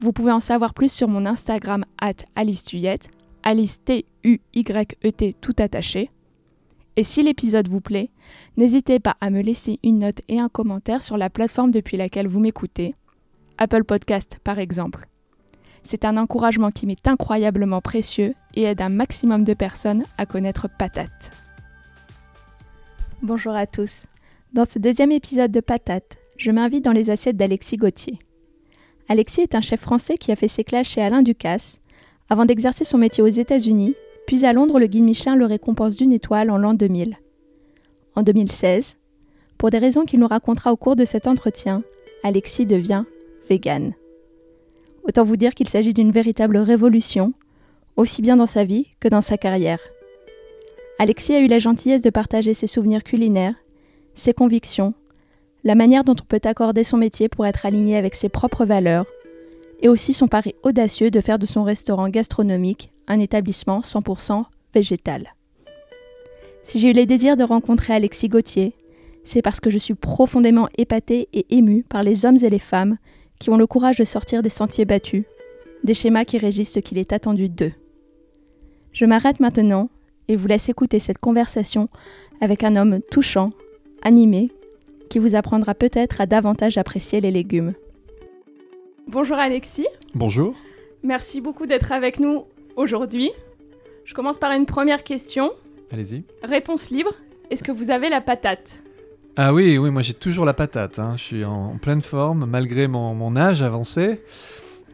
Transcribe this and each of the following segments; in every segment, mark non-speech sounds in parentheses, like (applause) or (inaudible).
Vous pouvez en savoir plus sur mon Instagram at Alice Tuyette, Alice T-U-Y-E-T tout attaché. Et si l'épisode vous plaît, n'hésitez pas à me laisser une note et un commentaire sur la plateforme depuis laquelle vous m'écoutez, Apple Podcast par exemple. C'est un encouragement qui m'est incroyablement précieux et aide un maximum de personnes à connaître Patate. Bonjour à tous. Dans ce deuxième épisode de Patate, je m'invite dans les assiettes d'Alexis Gauthier. Alexis est un chef français qui a fait ses classes chez Alain Ducasse, avant d'exercer son métier aux États-Unis, puis à Londres, le guide Michelin le récompense d'une étoile en l'an 2000. En 2016, pour des raisons qu'il nous racontera au cours de cet entretien, Alexis devient vegan. Autant vous dire qu'il s'agit d'une véritable révolution, aussi bien dans sa vie que dans sa carrière. Alexis a eu la gentillesse de partager ses souvenirs culinaires, ses convictions, la manière dont on peut accorder son métier pour être aligné avec ses propres valeurs, et aussi son pari audacieux de faire de son restaurant gastronomique un établissement 100% végétal. Si j'ai eu les désirs de rencontrer Alexis Gauthier, c'est parce que je suis profondément épatée et émue par les hommes et les femmes qui ont le courage de sortir des sentiers battus, des schémas qui régissent ce qu'il est attendu d'eux. Je m'arrête maintenant et vous laisse écouter cette conversation avec un homme touchant, animé, qui vous apprendra peut-être à davantage apprécier les légumes. Bonjour Alexis. Bonjour. Merci beaucoup d'être avec nous aujourd'hui. Je commence par une première question. Allez-y. Réponse libre. Est-ce que vous avez la patate? Ah oui, oui, moi j'ai toujours la patate. hein. Je suis en, pleine forme malgré mon, mon âge avancé.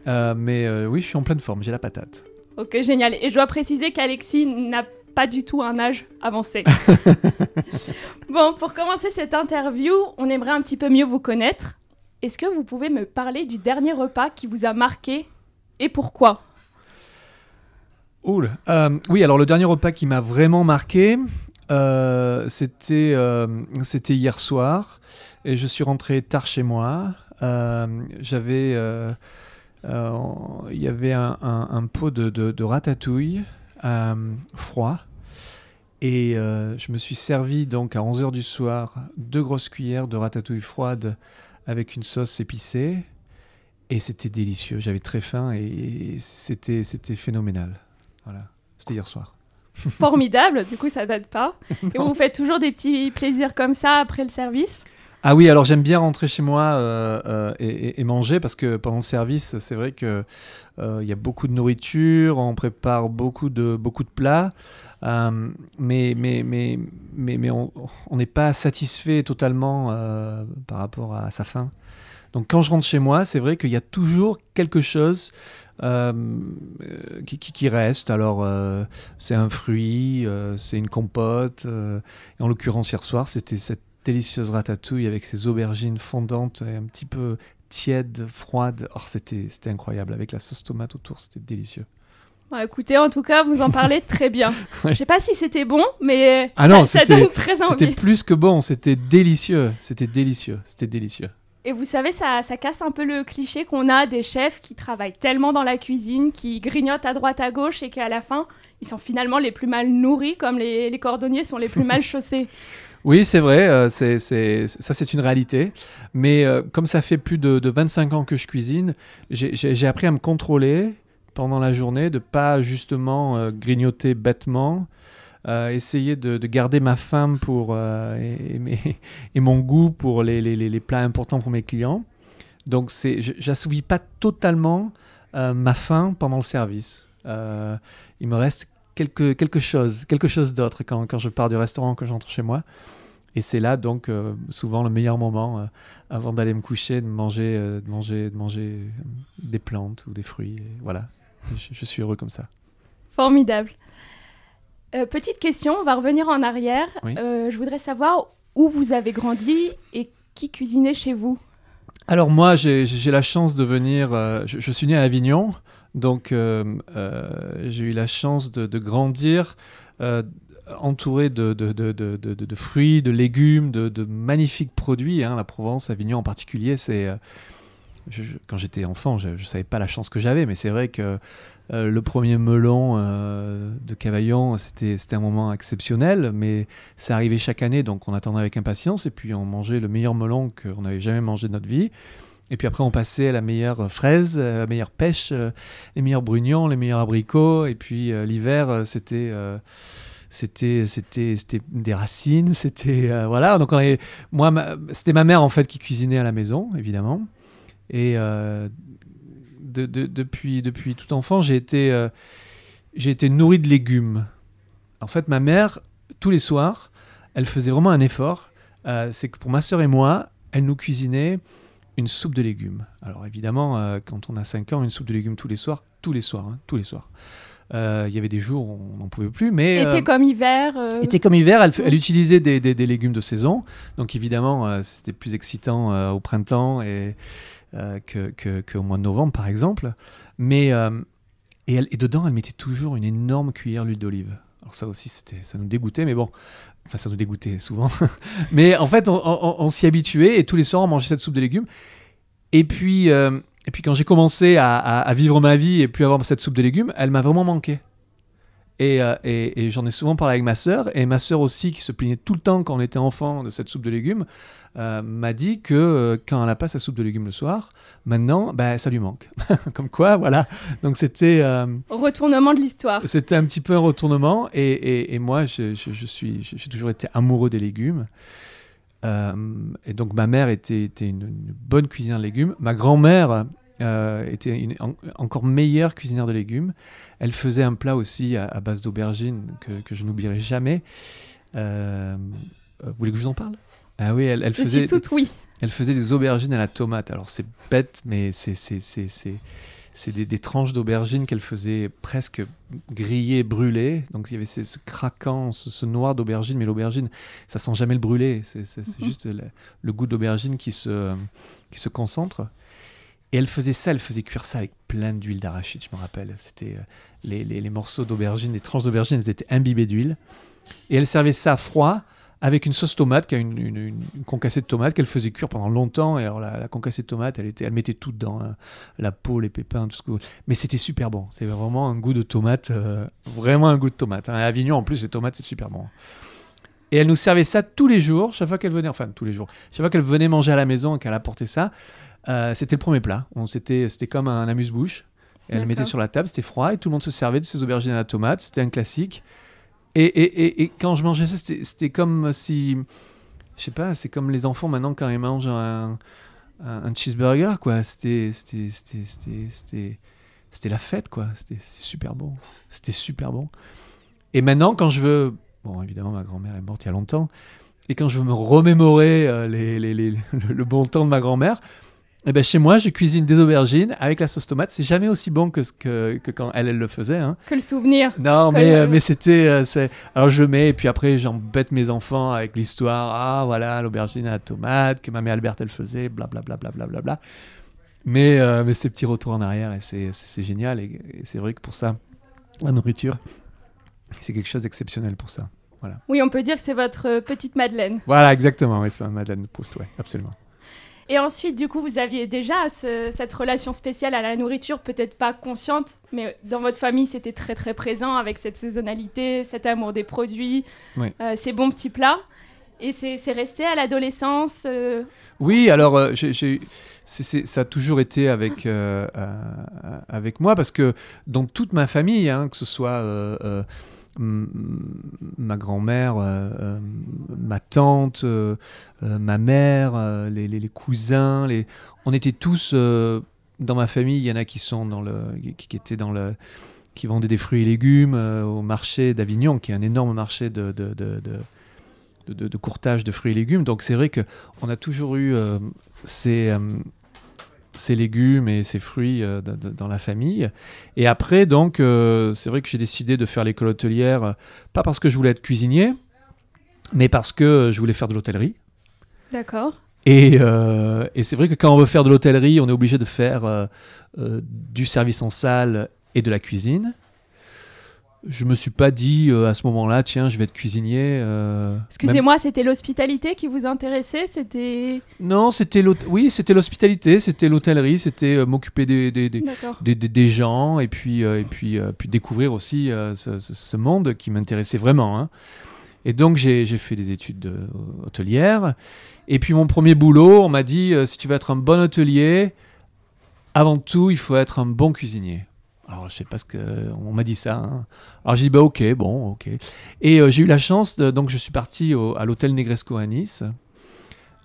Euh, mais euh, oui, je suis en pleine forme, j'ai la patate. Ok, génial. Et je dois préciser qu'Alexis n'a pas du tout un âge avancé. (laughs) bon, pour commencer cette interview, on aimerait un petit peu mieux vous connaître. Est-ce que vous pouvez me parler du dernier repas qui vous a marqué et pourquoi? Oula. Euh, oui, alors le dernier repas qui m'a vraiment marqué, euh, c'était euh, c'était hier soir. Et je suis rentré tard chez moi. Euh, J'avais. Il y avait un, un- un pot de, de- de ratatouille froid. Et euh, je me suis servi donc à 11h du soir deux grosses cuillères de ratatouille froide avec une sauce épicée. Et c'était délicieux. J'avais très faim et c'était c'était phénoménal. Voilà. C'était hier soir. (laughs) Formidable, du coup ça date pas. (laughs) Et vous faites toujours des petits plaisirs comme ça après le service? Ah oui, alors j'aime bien rentrer chez moi euh, euh, et, manger parce que pendant le service, c'est vrai que euh, il y a beaucoup de nourriture, on prépare beaucoup de beaucoup de plats, euh, mais mais mais mais, mais on n'est pas satisfait totalement euh, par rapport à sa faim. Donc quand je rentre chez moi, c'est vrai qu'il y a toujours quelque chose euh, euh, qui, reste. Alors euh, c'est un fruit, euh, c'est une compote. euh, et en l'occurrence hier soir, c'était cette délicieuse ratatouille avec ses aubergines fondantes et un petit peu tiède, froide. Oh, c'était c'était incroyable avec la sauce tomate autour, c'était délicieux. Bon, Écoutez, en tout cas, vous en parlez très bien. (laughs) Ouais. Je sais pas si c'était bon, mais Ah ça, non, ça c'était- donne très C'était envie. plus que bon, c'était délicieux, c'était délicieux, c'était délicieux. Et vous savez, ça, ça casse un peu le cliché qu'on a des chefs qui travaillent tellement dans la cuisine, qui grignotent à droite à gauche et qu'à la fin, ils sont finalement les plus mal nourris, comme les, les cordonniers sont les plus mal (laughs) chaussés. Oui, c'est vrai, euh, c'est, ça c'est une réalité. Mais euh, comme ça fait plus de, de 25 ans que je cuisine, j'ai appris à me contrôler pendant la journée, de pas justement euh, grignoter bêtement, euh, essayer de, de garder ma faim pour, euh, et, (laughs) mon goût pour les, plats importants pour mes clients. Donc j'assouvis pas totalement ma faim pendant le service. Il me reste quelque, chose, quelque chose d'autre quand, je pars du restaurant, quand j'entre chez moi. Et c'est là donc souvent le meilleur moment avant d'aller me coucher, de manger, de manger, de manger des plantes ou des fruits. Voilà, je, je suis heureux comme ça. Formidable. Euh, petite question, on va revenir en arrière. Oui. Euh, je voudrais savoir où vous avez grandi et qui cuisinait chez vous. Alors moi, j'ai la chance de venir, je, suis né à Avignon, donc j'ai eu la chance de, de grandir entouré de, de, de, de, fruits, de légumes, de, magnifiques produits. Hein. La Provence, Avignon en particulier, c'est. Euh, quand j'étais enfant, je ne savais pas la chance que j'avais, mais c'est vrai que euh, le premier melon euh, de Cavaillon, c'était un moment exceptionnel, mais ça arrivait chaque année, donc on attendait avec impatience, et puis on mangeait le meilleur melon qu'on n'avait jamais mangé de notre vie. Et puis après, on passait à la meilleure fraise, la meilleure pêche, les meilleurs brugnons, les meilleurs abricots, et puis l'hiver, c'était c'était c'était des racines c'était euh, voilà donc on moi c'était ma mère en fait qui cuisinait à la maison évidemment et euh, de, depuis depuis tout enfant j'ai été euh, j'ai été nourri de légumes en fait ma mère tous les soirs elle faisait vraiment un effort c'est que pour ma sœur et moi elle nous cuisinait une soupe de légumes alors évidemment quand on a 5 ans une soupe de légumes tous les soirs tous les soirs hein, tous les soirs euh, il y avait des jours où on n'en pouvait plus. Mais, euh, comme hiver euh, Été comme hiver, elle, elle utilisait des, des, légumes de saison. Donc évidemment, c'était plus excitant au printemps et, qu'au que, mois de novembre, par exemple. Mais, et, elle, et dedans, elle mettait toujours une énorme cuillère d'huile d'olive. Alors ça aussi, c'était, ça nous dégoûtait, mais bon, enfin ça nous dégoûtait souvent. (laughs) mais en fait, on, s'y habituait et tous les soirs, on mangeait cette soupe de légumes. Et puis, et puis quand j'ai commencé à, vivre ma vie et plus avoir cette soupe de légumes, elle m'a vraiment manqué. Euh, et, j'en ai souvent parlé avec ma sœur, et ma sœur aussi, qui se plaignait tout le temps quand on était enfant de cette soupe de légumes, euh, m'a dit que euh, quand elle n'a pas sa soupe de légumes le soir, maintenant, bah, ça lui manque. (laughs) Comme quoi, voilà. Donc c'était... retournement de l'histoire. C'était un petit peu un retournement, et, moi, je, suis, j'ai toujours été amoureux des légumes. Et donc ma mère était, était une, bonne cuisinière de légumes. Ma grand-mère euh, était une, encore meilleure cuisinière de légumes. Elle faisait un plat aussi à, base d'aubergines que, que, je n'oublierai jamais. Euh, vous voulez que je vous en parle? Ah oui, elle, elle faisait. Suis toute oui. Elle faisait des aubergines à la tomate. Alors c'est bête, mais c'est c'est des, tranches d'aubergine qu'elle faisait presque griller, brûler. Donc il y avait ce, craquant, ce, noir d'aubergine, mais l'aubergine, ça sent jamais le brûler. C'est mhm. juste le, goût d'aubergine qui se, qui se concentre. Et elle faisait ça, elle faisait cuire ça avec plein d'huile d'arachide, je me rappelle. C'était euh, les, les, morceaux d'aubergine, les tranches d'aubergine, elles étaient imbibées d'huile. Et elle servait ça froid avec une sauce tomate, qui a une, concassée de tomate qu'elle faisait cuire pendant longtemps. Et alors la, concassée de tomate, elle, était, elle mettait tout dedans, hein. la peau, les pépins, tout ce que. Mais c'était super bon. C'est vraiment un goût de tomate, euh, vraiment un goût de tomate. Hein. À Avignon, en plus, les tomates, c'est super bon. Et elle nous servait ça tous les jours, chaque fois qu'elle venait, enfin tous les jours, chaque fois qu'elle venait manger à la maison et qu'elle apportait ça, euh, c'était le premier plat. C'était comme un amuse-bouche. Elle mettait sur la table, c'était froid et tout le monde se servait de ses aubergines à la tomate. C'était un classique. Et, et, et, quand je mangeais ça, c'était comme si. Je sais pas, c'est comme les enfants maintenant quand ils mangent un, un, cheeseburger, quoi. C'était la fête, quoi. C'était super bon. C'était super bon. Et maintenant, quand je veux. Bon, évidemment, ma grand-mère est morte il y a longtemps. Et quand je veux me remémorer euh, les, les, les, le, bon temps de ma grand-mère, eh ben, chez moi, je cuisine des aubergines avec la sauce tomate. C'est jamais aussi bon que, ce que, que quand elle, elle le faisait. Hein. Que le souvenir. Non, mais, euh, mais c'était. Euh, Alors je mets, et puis après, j'embête mes enfants avec l'histoire. Ah, voilà, l'aubergine à la tomate que ma mère Alberte, elle faisait, blablabla. Bla, bla, bla, bla, Mais, euh, mais ces petits retours en arrière, et c'est génial. Et, c'est vrai que pour ça, la nourriture, c'est quelque chose d'exceptionnel pour ça. Voilà. Oui, on peut dire que c'est votre petite Madeleine. Voilà, exactement. Oui, c'est ma Madeleine de Proust, oui, absolument. Et ensuite, du coup, vous aviez déjà cette relation spéciale à la nourriture, peut-être pas consciente, mais dans votre famille, c'était très très présent avec cette saisonnalité, cet amour des produits, euh, ces bons petits plats. Et c'est resté à l'adolescence euh, Oui, alors euh, ça a toujours été avec, avec moi parce que dans toute ma famille, hein, que ce soit ma grand-mère, euh, euh, ma tante, euh, ma mère, les, cousins, on était tous dans ma famille. Il y en a qui sont dans le, qui, étaient dans le, qui vendaient des fruits et légumes au marché d'Avignon, qui est un énorme marché de, courtage de fruits et légumes. Donc c'est vrai que on a toujours eu ces ses légumes et ses fruits euh, dans la famille. Et après, donc, euh, c'est vrai que j'ai décidé de faire l'école hôtelière, euh, pas parce que je voulais être cuisinier, mais parce que je voulais faire de l'hôtellerie. D'accord. Et, et c'est vrai que quand on veut faire de l'hôtellerie, on est obligé de faire du service en salle et de la cuisine. Je me suis pas dit euh, à ce moment-là, tiens, je vais être cuisinier. euh, même- Excusez-moi, c'était l'hospitalité qui vous intéressait C'était. Non, c'était oui, c'était l'hospitalité, c'était l'hôtellerie, c'était euh, m'occuper des, des, des, des, gens et puis, et puis, puis découvrir aussi ce, monde qui m'intéressait vraiment. hein. Et donc j'ai fait des études hôtelières. Et puis mon premier boulot, on m'a dit, si tu veux être un bon hôtelier, avant tout, il faut être un bon cuisinier. Alors je sais pas ce que... On m'a dit ça. hein. Alors j'ai dit, bah ok, bon, ok. Et euh, j'ai eu la chance, de- donc je suis parti au- à l'hôtel Negresco à Nice.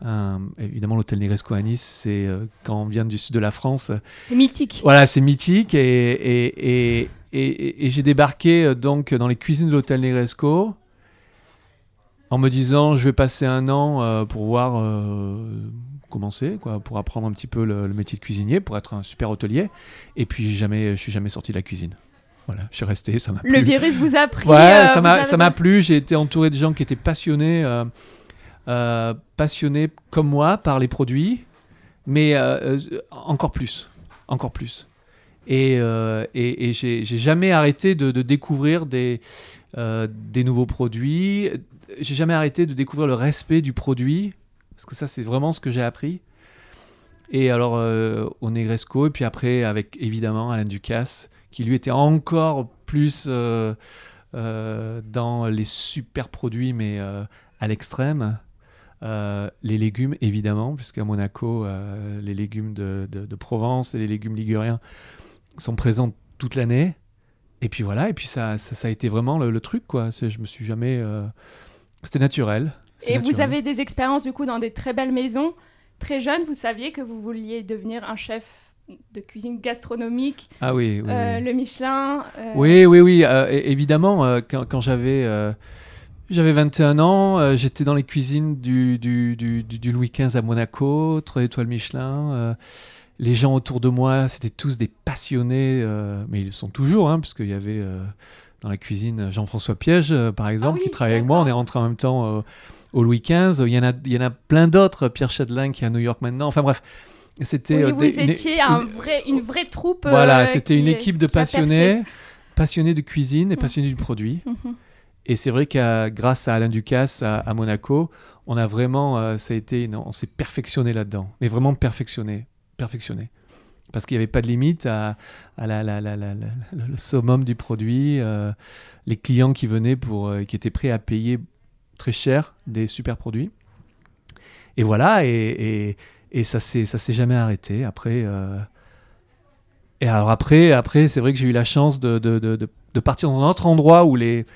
Euh, évidemment, l'hôtel Negresco à Nice, c'est euh, quand on vient du sud de la France, C'est mythique. voilà, c'est mythique et, et, et, et- j'ai débarqué donc dans les cuisines de l'hôtel Negresco en me disant je vais passer un an euh, pour voir euh, commencer quoi, pour apprendre un petit peu le, le métier de cuisinier, pour être un super hôtelier. Et puis jamais, je suis jamais sorti de la cuisine. Voilà, je suis resté, ça m'a Le plu. virus vous a pris. Ouais, euh, ça m'a avez plu. J'ai été entouré de gens qui étaient passionnés, euh, euh, passionnés comme moi par les produits, mais encore plus, encore plus. Et, et, et j'ai jamais arrêté de, de découvrir des, des nouveaux produits. J'ai jamais arrêté de découvrir le respect du produit, parce que ça, c'est vraiment ce que j'ai appris. Et alors, euh, au Negresco, et puis après, avec évidemment Alain Ducasse, qui lui était encore plus euh, euh, dans les super produits, mais à l'extrême. Les légumes, évidemment, puisqu'à Monaco, les légumes de, Provence et les légumes liguriens sont présents toute l'année. Et puis voilà, et puis ça, ça, a été vraiment le, le truc, quoi. Je me suis jamais. C'était naturel. Et vous avez des expériences du coup dans des très belles maisons. Très jeune, vous saviez que vous vouliez devenir un chef de cuisine gastronomique, Ah oui, oui. euh, oui. le Michelin. euh, Oui, oui, oui. euh, évidemment, quand, quand j'avais j'avais 21 ans, j'étais dans les cuisines du, du, du, du- du Louis XV à Monaco, 3 étoiles Michelin. les gens autour de moi, c'était tous des passionnés, mais ils le sont toujours, hein, puisqu'il y avait dans la cuisine Jean-François Piège, euh, par exemple, oui, qui travaillait avec moi. On est rentré en même temps euh, au Louis XV. Il y en a, il y en a plein d'autres, Pierre Châdelain qui est à New York maintenant. Enfin bref, c'était. Oui, euh, vous une- étiez un une- vrai, une vraie troupe. voilà, euh, c'était une équipe de passionnés, passionnés de cuisine et Mm. passionnés du produit. Mhm. Et c'est vrai que grâce à Alain Ducasse à, à Monaco, on a vraiment, euh, ça a été, on s'est perfectionné là-dedans, mais vraiment perfectionné, perfectionné. Parce qu'il n'y avait pas de limite à, à la, le summum du produit, euh, les clients qui venaient pour, euh, qui étaient prêts à payer très cher des super produits. Et voilà, et, ça s'est s'est jamais arrêté. Après, euh, et alors après, après c'est vrai que j'ai eu la chance de, partir dans un autre endroit où les,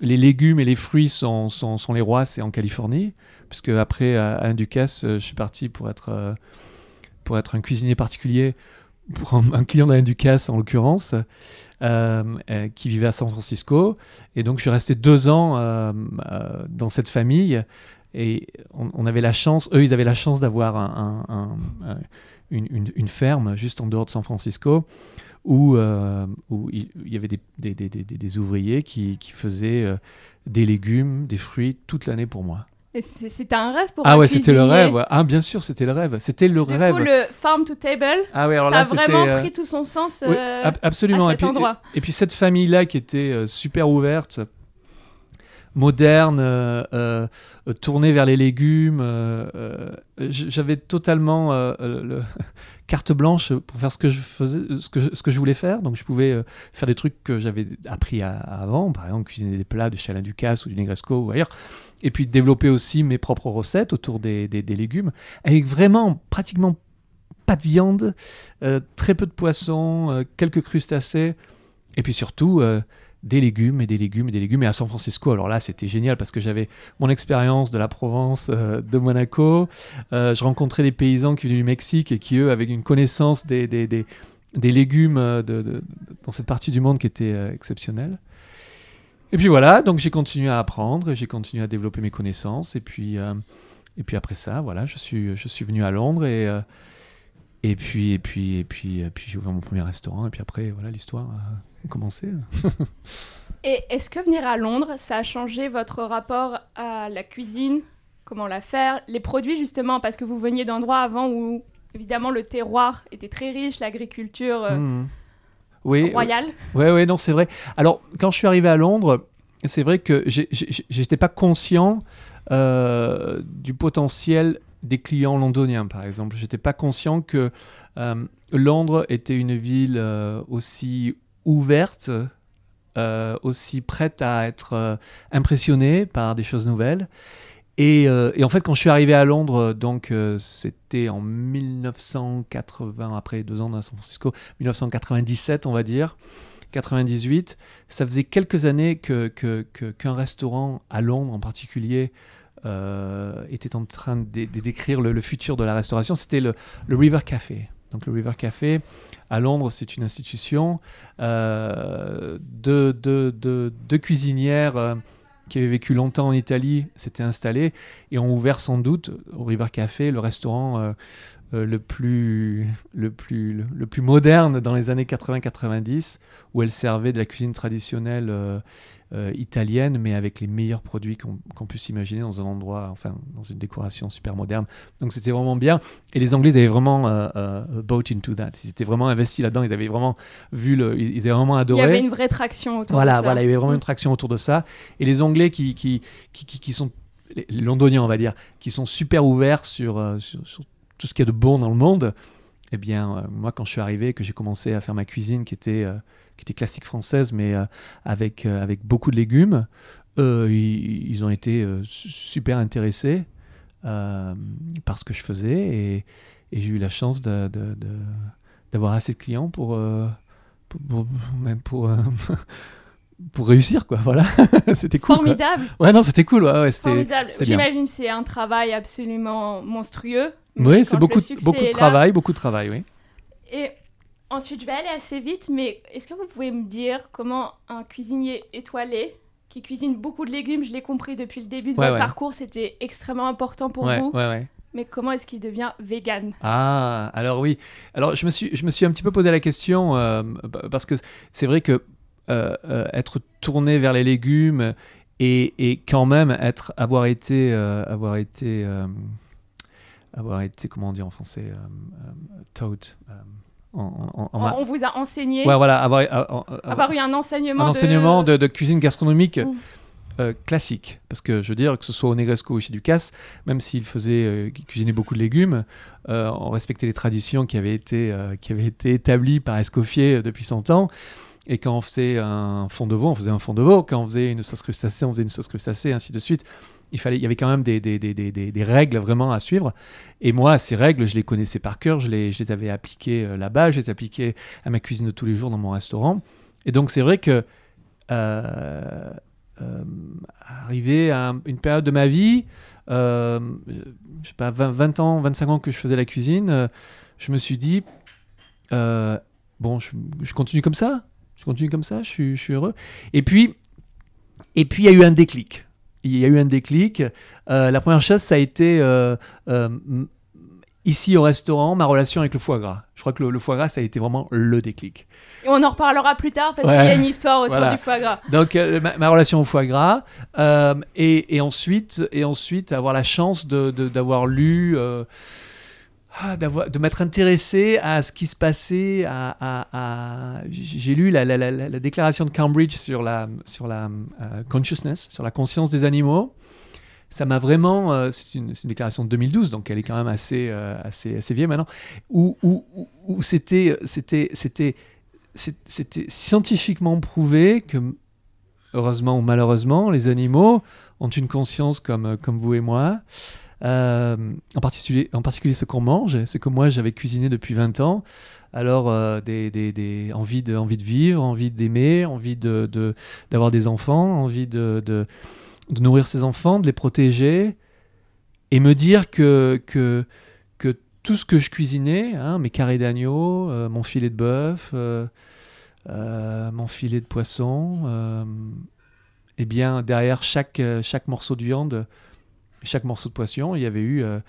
légumes et les fruits sont, les rois, c'est en Californie. Puisque après, à Ducasse, euh, je suis parti pour être un cuisinier particulier, pour un, client d'Alain Ducasse en l'occurrence, euh, euh, qui vivait à San Francisco. Et donc, je suis resté deux ans euh, dans cette famille. Et on, avait la chance, eux, ils avaient la chance d'avoir un- un- un- un- une, ferme juste en dehors de San Francisco où, il, y avait des, ouvriers qui, faisaient des légumes, des fruits toute l'année pour moi. Et C'était un rêve pour Ah ouais, c'était le rêve. ouais. Ah bien sûr, c'était le rêve. C'était le Du rêve. coup, le farm to table, Ah ouais, alors ça là, a vraiment euh, pris tout son sens oui, euh, ab- absolument. à et, cet puis, endroit. et, et puis cette famille-là qui était euh, super ouverte, moderne, euh, euh, tournée vers les légumes. euh, euh, J'avais totalement le- (laughs) carte blanche pour faire ce que je faisais, ce que je, voulais faire. Donc je pouvais faire des trucs que j'avais appris avant, par exemple cuisiner des plats de chez Alain Ducasse ou du Negresco ou ailleurs. Et puis développer aussi mes propres recettes autour des, légumes, avec vraiment pratiquement pas de viande, très peu de poissons, quelques crustacés, et puis surtout des légumes et des légumes et des légumes. Et à San Francisco, alors là, c'était génial parce que j'avais mon expérience de la Provence, euh, de Monaco. Euh, je rencontrais des paysans qui venaient du Mexique et qui, eux, avaient une connaissance des, des, des- des légumes euh, de- dans cette partie du monde qui était exceptionnelle. Et puis voilà, donc j'ai continué à apprendre, j'ai continué à développer mes connaissances. Et puis, et puis après ça, voilà, je suis, je suis venu à Londres et, et puis, et puis, et puis, et puis j'ai ouvert mon premier restaurant. Et puis après, voilà, l'histoire a commencé. Et est-ce que venir à Londres, ça a changé votre rapport à la cuisine comment la faire, les produits justement, parce que vous veniez d'endroits avant où évidemment le terroir était très riche, l'agriculture euh, Mhm. Oui, royale. Oui, oui, non, c'est vrai. Alors, quand je suis arrivé à Londres, c'est vrai que j'étais pas conscient euh, du potentiel des clients londoniens, par exemple. J'étais pas conscient que euh, Londres était une ville euh, aussi ouverte, euh, aussi prête à être euh, impressionnée par des choses nouvelles. Et, euh, et en fait, quand je suis arrivé à Londres, donc c'était en 1980, après deux ans dans San Francisco, 1997, on va dire, 98. Ça faisait quelques années que, qu'un restaurant à Londres en particulier était en train de, décrire le, futur de la restauration. C'était le River Café. Donc le River Café à Londres, c'est une institution euh, de, de, de- de cuisinières euh, qui avaient vécu longtemps en Italie, s'étaient installées et ont ouvert sans doute au River Café le restaurant euh, euh, le, plus, le, plus, le, le plus moderne dans les années 80-90, où elle servait de la cuisine traditionnelle euh, euh, italienne, mais avec les meilleurs produits qu'on qu'on puisse imaginer dans un endroit, enfin, dans une décoration super moderne. Donc c'était vraiment bien. Et les Anglais ils avaient vraiment bought into that. Ils étaient vraiment investis là-dedans. Ils avaient vraiment vu, le, ils avaient vraiment Il y adoré. avait une vraie traction autour Voilà, de ça. voilà, il y avait vraiment Mm. une traction autour de ça. Et les Anglais qui, qui, qui, qui, qui sont, les Londoniens, on va dire, qui sont super ouverts sur, sur, sur tout ce qu'il y a de bon dans le monde, eh bien, euh, moi, quand je suis arrivé, que j'ai commencé à faire ma cuisine qui était, euh, qui était classique française, mais euh, avec, avec beaucoup de légumes, ils, ils ont été su- super intéressés par ce que je faisais et, et j'ai eu la chance de- de- de- d'avoir assez de clients pour, pour, pour- même pour, (laughs) pour réussir, quoi. Voilà, (laughs) c'était cool. quoi. Formidable, Ouais, non, c'était cool. Ouais, ouais, c'était. formidable. c'était bien. J'imagine c'est un travail absolument monstrueux. Oui, c'est beaucoup, de- beaucoup de là- travail, beaucoup de travail, oui. Et ensuite, je vais aller assez vite, mais est-ce que vous pouvez me dire comment un cuisinier étoilé qui cuisine beaucoup de légumes, je l'ai compris depuis le début de Ouais, votre ouais. parcours, c'était extrêmement important pour ouais, vous, mais comment est-ce qu'il devient vegan? Ah, alors oui. Alors je me suis, je me suis un petit peu posé la question euh, parce que c'est vrai que euh, euh, être tourné vers les légumes et, et quand même être, avoir été, avoir été, avoir été, comment on dit en français, euh, euh, taught. euh, en, en- en- on, vous a enseigné, Ouais, voilà, avoir, avoir- avoir- avoir eu un enseignement, un enseignement de, de cuisine gastronomique Mm. euh, classique. Parce que je veux dire, que ce soit au Negresco ou chez Ducasse, même s'il faisait euh, cuisinait beaucoup de légumes, euh, on respectait les traditions qui avaient été, qui avaient été établies par Escoffier depuis 100 ans. Et quand on faisait un fond de veau, on faisait un fond de veau. Quand on faisait une sauce crustacée, on faisait une sauce crustacée, ainsi de suite. Il, fallait, il y avait quand même des, des, des, des, règles vraiment à suivre. Et moi, ces règles, je les connaissais par cœur. Je les, avais appliquées euh, là-bas. Je les appliquais à ma cuisine de tous les jours dans mon restaurant. Et donc, c'est vrai que euh, euh, arrivé à une période de ma vie, euh, je sais pas, 20, 20 ans, 25 ans que je faisais la cuisine, je me suis dit, bon, je, continue comme ça, je continue comme ça, je suis, je suis heureux? Et puis, et puis il y a eu un déclic. Il y a eu un déclic. Euh, la première chose, ça a été euh, euh, ici au restaurant, ma relation avec le foie gras. Je crois que le, le foie gras, ça a été vraiment le déclic. Et on en reparlera plus tard parce Ouais. qu'il y a une histoire autour Voilà. du foie gras. Donc ma, ma relation au foie gras et, et ensuite et ensuite avoir la chance de de- d'avoir lu ah, de m'être intéressé à ce qui se passait à, j'ai lu la, la- la- la- la déclaration de Cambridge sur la sur la euh, consciousness sur la conscience des animaux ça m'a vraiment euh, c'est une, déclaration de 2012 donc elle est quand même assez euh, assez assez vieille maintenant où où, où- où c'était c'était c'était c'était scientifiquement prouvé que, heureusement ou malheureusement, les animaux ont une conscience comme, comme vous et moi. Euh, en, particulier, en particulier ce qu'on mange, ce que moi j'avais cuisiné depuis 20 ans. Alors, euh, des, des, des, envie, de, de vivre, envie d'aimer, envie de, de- d'avoir des enfants, envie de, de, nourrir ses enfants, de les protéger, et me dire que, que, que tout ce que je cuisinais, hein, mes carrés d'agneau, euh, mon filet de bœuf, mon filet de poisson, euh, eh bien derrière chaque, chaque morceau de viande, chaque morceau de poisson, il y avait eu, euh,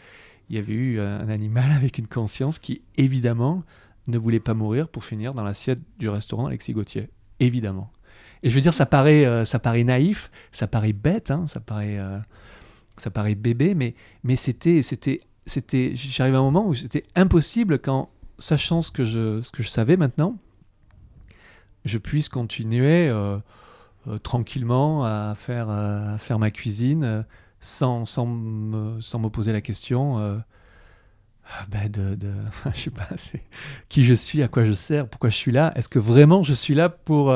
il y avait eu euh, un animal (laughs) avec une conscience qui évidemment ne voulait pas mourir pour finir dans l'assiette du restaurant Alexis Gauthier, évidemment. Et je veux dire, ça paraît, euh, ça paraît naïf, ça paraît bête, hein, ça paraît. ça paraît bébé, mais, mais c'était, c'était, c'était, j'arrive à un moment où c'était impossible qu'en sachant ce que je, ce que je savais maintenant, je puisse continuer tranquillement à faire, à faire ma cuisine sans, sans, me, sans me poser la question bah de, de (laughs) je sais pas, c'est qui je suis, à quoi je sers, pourquoi je suis là. Est-ce que vraiment je suis là pour,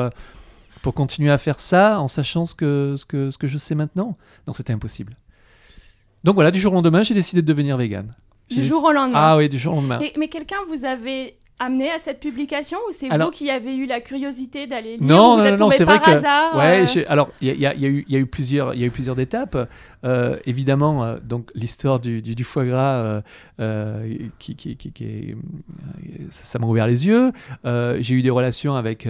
pour continuer à faire ça en sachant ce que, ce que, ce que je sais maintenant? Non, c'était impossible. Donc voilà, du jour au lendemain, j'ai décidé de devenir vegan. Du jour au lendemain. Ah oui, du jour au lendemain. Mais, mais quelqu'un vous avait amené à cette publication ou c'est vous qui avez eu la curiosité d'aller lire Non, vous non, non, c'est vrai que. Hasard, ouais, euh alors il y, y, y, y, a eu plusieurs, il y a eu plusieurs étapes. Euh, évidemment, euh, donc l'histoire du, du, du, foie gras, euh, qui, qui, qui, qui ça m'a ouvert les yeux. J'ai eu des relations avec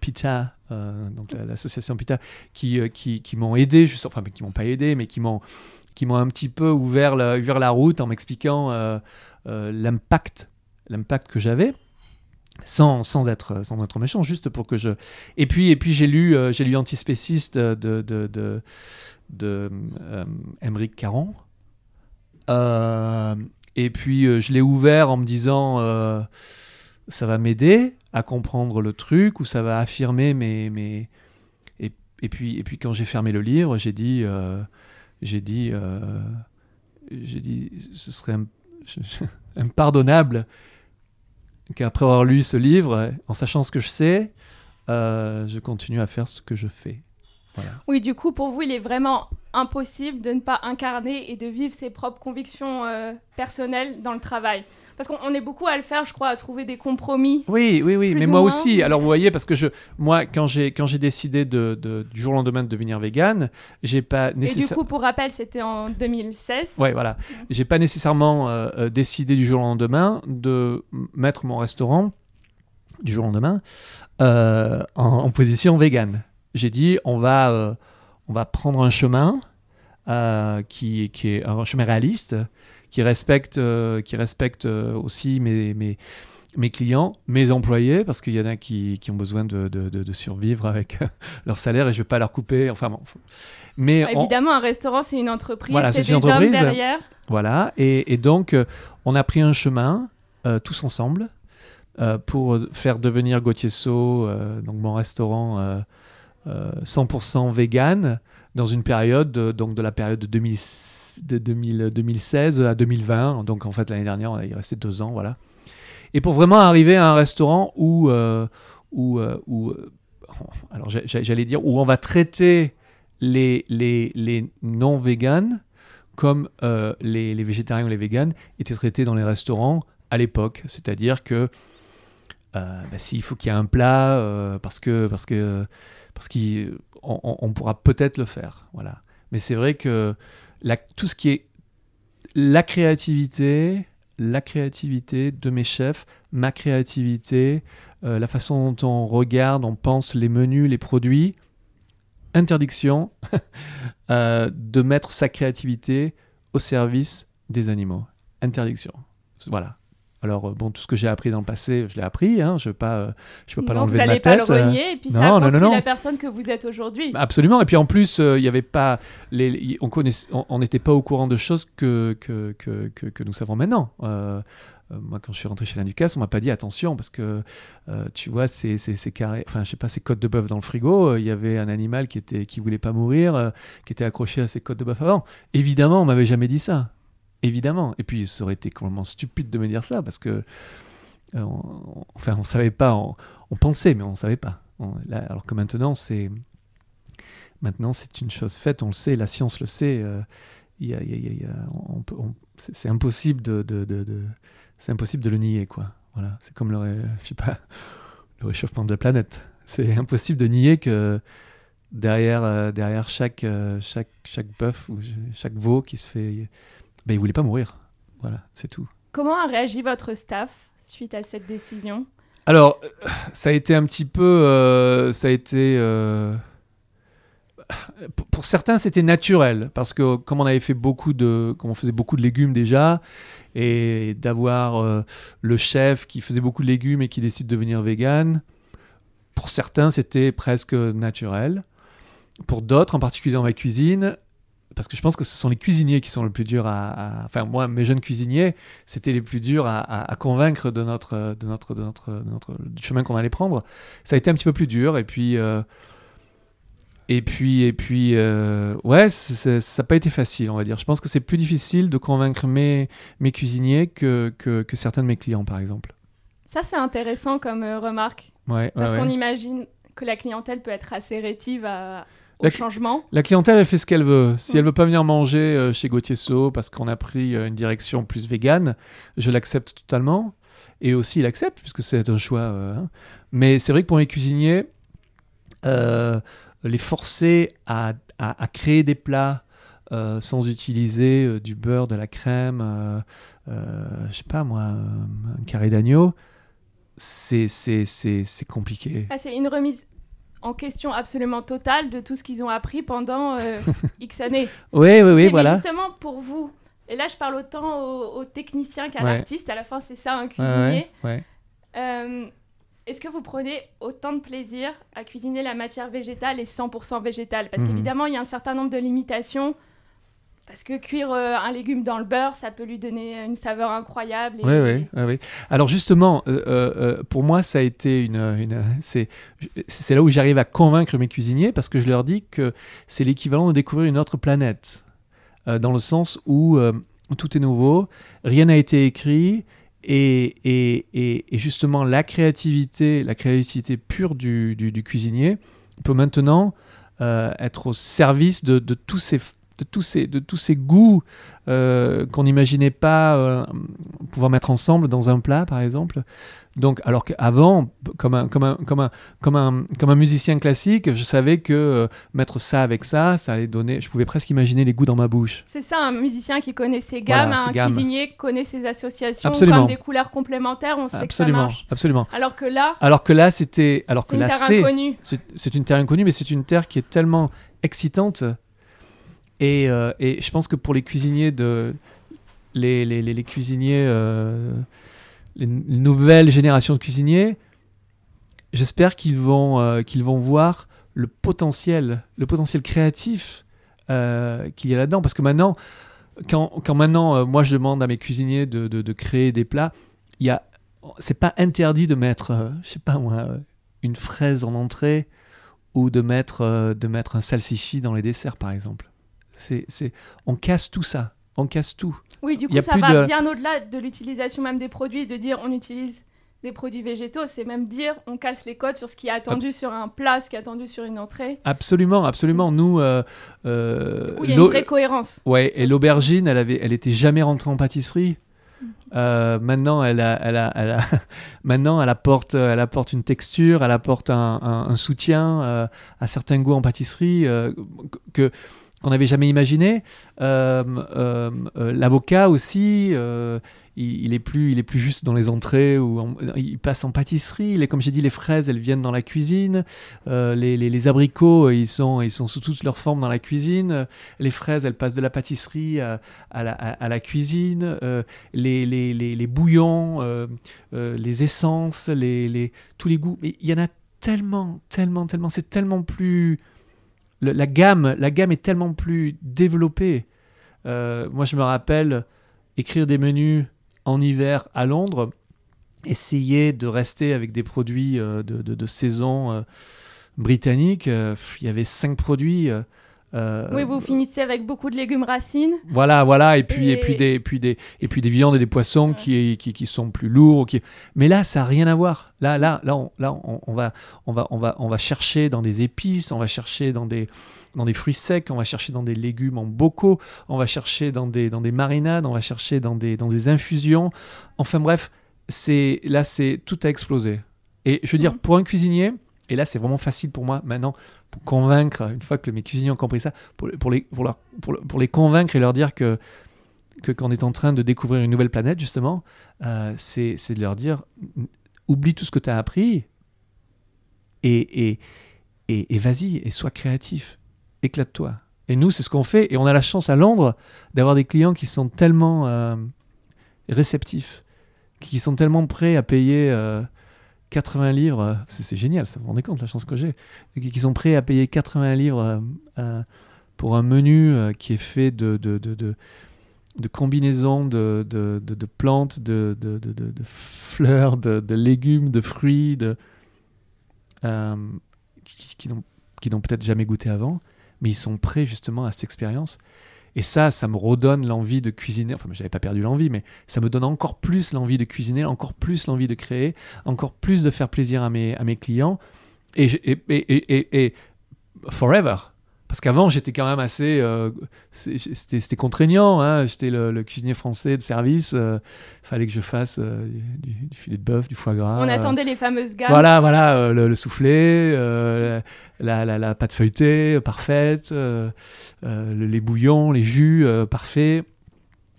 PITA, donc l'association PITA, qui, qui, qui m'ont aidé, juste, enfin qui m'ont pas aidé, mais qui m'ont qui m'ont un petit peu ouvert la, ouvert la route en m'expliquant l'impact l'impact que j'avais sans, sans, être sans être méchant juste pour que je et puis et puis j'ai lu euh, j'ai lu antispéciste de de de, de Emmerich Caron. Et puis je l'ai ouvert en me disant ça va m'aider à comprendre le truc ou ça va affirmer mes, mes... Et, et puis et puis quand j'ai fermé le livre j'ai dit j'ai dit, euh, j'ai dit, ce serait (laughs) impardonnable qu'après avoir lu ce livre, en sachant ce que je sais, euh, je continue à faire ce que je fais. Oui, du coup, pour vous, il est vraiment impossible de ne pas incarner et de vivre ses propres convictions euh, personnelles dans le travail. Parce qu'on est beaucoup à le faire, je crois, à trouver des compromis. Oui, oui, oui, mais moi aussi. Alors vous voyez, parce que je, moi, quand j'ai quand j'ai décidé de, du jour au lendemain de devenir vegan, j'ai pas nécessairement. Et du coup, pour rappel, c'était en 2016. Ouais, voilà. J'ai pas nécessairement euh, euh, décidé du jour au lendemain de mettre mon restaurant du jour au lendemain euh, en, position vegan. J'ai dit, on va on va prendre un chemin qui, qui est un chemin réaliste qui respecte, euh, qui respecte euh, aussi mes, mes, mes, clients, mes employés, parce qu'il y en a qui, qui ont besoin de, de, de, survivre avec leur salaire et je ne vais pas leur couper. Enfin bon. Mais bah, évidemment, un restaurant, c'est une entreprise, voilà, c'est des entreprise, hommes derrière. Voilà, et, et donc euh, on a pris un chemin tous ensemble pour faire devenir Gauthier So, donc mon restaurant 100% vegan, dans une période, donc de la période de 2006 de 2016 à 2020. Donc en fait l'année dernière, il restait deux ans, voilà. Et pour vraiment arriver à un restaurant où, euh, où, euh, où euh, alors j'allais dire où on va traiter les, les, les non véganes comme les, les, végétariens ou les véganes étaient traités dans les restaurants à l'époque. C'est-à-dire que bah, s'il faut qu'il y ait un plat, parce que parce que parce qu'on on pourra peut-être le faire, voilà. Mais c'est vrai que tout ce qui est la créativité, la créativité de mes chefs, ma créativité, euh, la façon dont on regarde, on pense les menus, les produits, interdiction (laughs) euh, de mettre sa créativité au service des animaux. Interdiction. Voilà. Alors, euh, bon, tout ce que j'ai appris dans le passé, je l'ai appris, hein, je ne pas, euh, je peux pas l'enlever de ma tête. Vous n'allez pas le renier, et puis ça a la personne que vous êtes aujourd'hui. Absolument, et puis en plus, euh, il y avait pas, les, on n'était pas au courant de choses que, que, que, que, nous savons maintenant. moi, quand je suis rentré chez l'Inducas, on m'a pas dit attention parce que tu vois, c'est carré, enfin, je sais pas, ces côtes de bœuf dans le frigo. Il y avait un animal qui était qui voulait pas mourir, qui était accroché à ces côtes de bœuf avant. Évidemment, on m'avait jamais dit ça évidemment. Et puis, ça aurait été complètement stupide de me dire ça, parce que, euh, on, enfin, on savait pas, on, pensait, mais on savait pas. alors que maintenant, c'est maintenant c'est une chose faite, on le sait, la science le sait. c'est impossible de, c'est impossible de le nier, quoi. Voilà, c'est comme le réchauffement de la planète. C'est impossible de nier que derrière, euh, derrière chaque, euh, chaque, chaque bœuf ou chaque veau qui se fait ben, il voulait pas mourir. Voilà, c'est tout. Comment a réagi votre staff suite à cette décision? Alors, euh, ça a été un petit peu, euh, ça a été. Euh, pour certains, c'était naturel parce que comme on avait fait beaucoup de, comme on faisait beaucoup de légumes déjà, et d'avoir le chef qui faisait beaucoup de légumes et qui décide de devenir vegan, pour certains, c'était presque naturel. Pour d'autres, en particulier dans ma cuisine, parce que je pense que ce sont les cuisiniers qui sont le plus durs à, enfin moi mes jeunes cuisiniers c'était les plus durs à, convaincre de notre de notre de notre, notre du chemin qu'on allait prendre. Ça a été un petit peu plus dur et puis euh, et puis et puis euh, ouais ça n'a pas été facile on va dire. Je pense que c'est plus difficile de convaincre mes mes cuisiniers que, que, que certains de mes clients par exemple. Ça c'est intéressant comme euh, remarque. Ouais, parce ouais, qu'on imagine que la clientèle peut être assez rétive à la, changement. La clientèle, elle fait ce qu'elle veut. Si elle elle veut pas venir manger euh, chez Gauthier So parce qu'on a pris euh, une direction plus végane, je l'accepte totalement. Et aussi, il accepte, puisque c'est un choix. Euh, hein. Mais c'est vrai que pour les cuisiniers, les forcer à, à, créer des plats sans utiliser du beurre, de la crème, je sais pas moi, un carré d'agneau, c'est compliqué. Ah, c'est une remise en question absolument totale de tout ce qu'ils ont appris pendant euh, (laughs) X années. Oui, oui, oui, voilà. Mais justement, pour vous, et là je parle autant aux, techniciens qu'à l'artiste, à la fin c'est ça un cuisinier. Ouais, euh, Est-ce que vous prenez autant de plaisir à cuisiner la matière végétale et 100% végétale? Parce mhm. qu'évidemment, il y a un certain nombre de limitations parce que cuire euh, un légume dans le beurre, ça peut lui donner une saveur incroyable. Oui, oui, oui, Alors justement, euh, euh, pour moi, ça a été une... c'est là où j'arrive à convaincre mes cuisiniers parce que je leur dis que c'est l'équivalent de découvrir une autre planète. dans le sens où tout est nouveau, rien n'a été écrit. Et, et, et, justement, la créativité, la créativité pure du, cuisinier peut maintenant être au service de tous ces de tous ces, de tous ces goûts euh, qu'on n'imaginait pas euh, pouvoir mettre ensemble dans un plat, par exemple. Donc, alors qu'avant, comme un, comme, un, comme, un, comme, un, comme un musicien classique, je savais que euh, mettre ça avec ça, ça allait donner. Je pouvais presque imaginer les goûts dans ma bouche. C'est ça, un musicien qui connaît ses gammes, un cuisinier qui connaît ses associations, Absolument. comme des couleurs complémentaires, on sait absolument, que ça marche. Absolument. Alors que là, alors que là, c'était, alors que là, c'est, c'est une terre inconnue, mais c'est une terre qui est tellement excitante euh, et, je pense que pour les cuisiniers de les, les, cuisiniers, euh, les, nouvelles générations de cuisiniers, j'espère qu'ils vont, euh, qu'ils vont voir le potentiel, le potentiel créatif qu'il y a là-dedans. Parce que maintenant, quand, quand maintenant, moi, je demande à mes cuisiniers de, de, de créer des plats, il y a, c'est pas interdit de mettre, je sais pas moi, une fraise en entrée ou de mettre, de mettre un salsifis dans les desserts, par exemple. C'est, on casse tout ça. On casse tout. Oui, du coup, ça va bien au-delà de l'utilisation même des produits, de dire on utilise des produits végétaux, c'est même dire on casse les codes sur ce qui est attendu sur un plat, ce qui est attendu sur une entrée. Absolument, absolument. Nous, euh, euh il y a une vraie cohérence. Ouais, et l'aubergine, elle avait, elle était jamais rentrée en pâtisserie. Mm. Euh, maintenant, elle, a, elle, a, elle a (laughs) maintenant, elle apporte, elle apporte une texture, elle apporte un, un, soutien euh, à certains goûts en pâtisserie que qu'on n'avait jamais imaginé. Euh, euh, euh, l'avocat aussi, il, est plus, il est plus juste dans les entrées ou il passe en pâtisserie. Comme j'ai dit, les fraises, elles viennent dans la cuisine. Les, abricots, ils sont, ils sont sous toutes leurs formes dans la cuisine. Les fraises, elles passent de la pâtisserie à, la, cuisine. Les, bouillons, les essences, les, tous les goûts. Il y en a tellement, tellement, tellement. C'est tellement plus la, gamme, la gamme est tellement plus développée. Euh, moi, je me rappelle écrire des menus en hiver à Londres, essayer de rester avec des produits euh, de, saison euh, britannique. Il y avait cinq produits. Euh, oui, vous finissez avec beaucoup de légumes racines. Voilà, voilà, et puis et, puis des puis des et puis des viandes et des poissons qui, qui, qui sont plus lourds. Qui... Mais là, ça n'a rien à voir. Là, là, là, on, là, on, va on va on va on va chercher dans des épices, on va chercher dans des dans des fruits secs, on va chercher dans des légumes en bocaux, on va chercher dans des dans des marinades, on va chercher dans des dans des infusions. Enfin bref, c'est là, c'est tout a explosé. Et je veux dire, mm. pour un cuisinier, et là, c'est vraiment facile pour moi maintenant pour convaincre, une fois que mes cuisiniers ont compris ça, pour, pour, les, pour, leur, pour, les convaincre et leur dire que qu'on est en train de découvrir une nouvelle planète, justement, euh, c'est de leur dire oublie tout ce que tu as appris et, et, et, vas-y, et sois créatif, éclate-toi. Et nous, c'est ce qu'on fait, et on a la chance à Londres d'avoir des clients qui sont tellement euh, réceptifs, qui sont tellement prêts à payer. Euh, 80 livres, c'est génial, ça vous rendez compte la chance que j'ai, qui sont prêts à payer 80 livres euh, pour un menu euh, qui est fait de, combinaisons de, plantes, de, fleurs, de, légumes, de fruits, euh, qui, qui n'ont peut-être jamais goûté avant, mais ils sont prêts justement à cette expérience. Et ça, ça me redonne l'envie de cuisiner. Enfin, j'avais pas perdu l'envie, mais ça me donne encore plus l'envie de cuisiner, encore plus l'envie de créer, encore plus de faire plaisir à mes, à mes clients. Et, et forever. Parce qu'avant, j'étais quand même assez. euh, c'était contraignant. hein. J'étais le, le cuisinier français de service. Il fallait que je fasse euh, du, du filet de bœuf, du foie gras. On euh, attendait les fameuses gammes. voilà, voilà, euh, le, le soufflé, euh, la, la, la pâte feuilletée euh, parfaite, euh, euh, le- les bouillons, les jus euh, parfaits.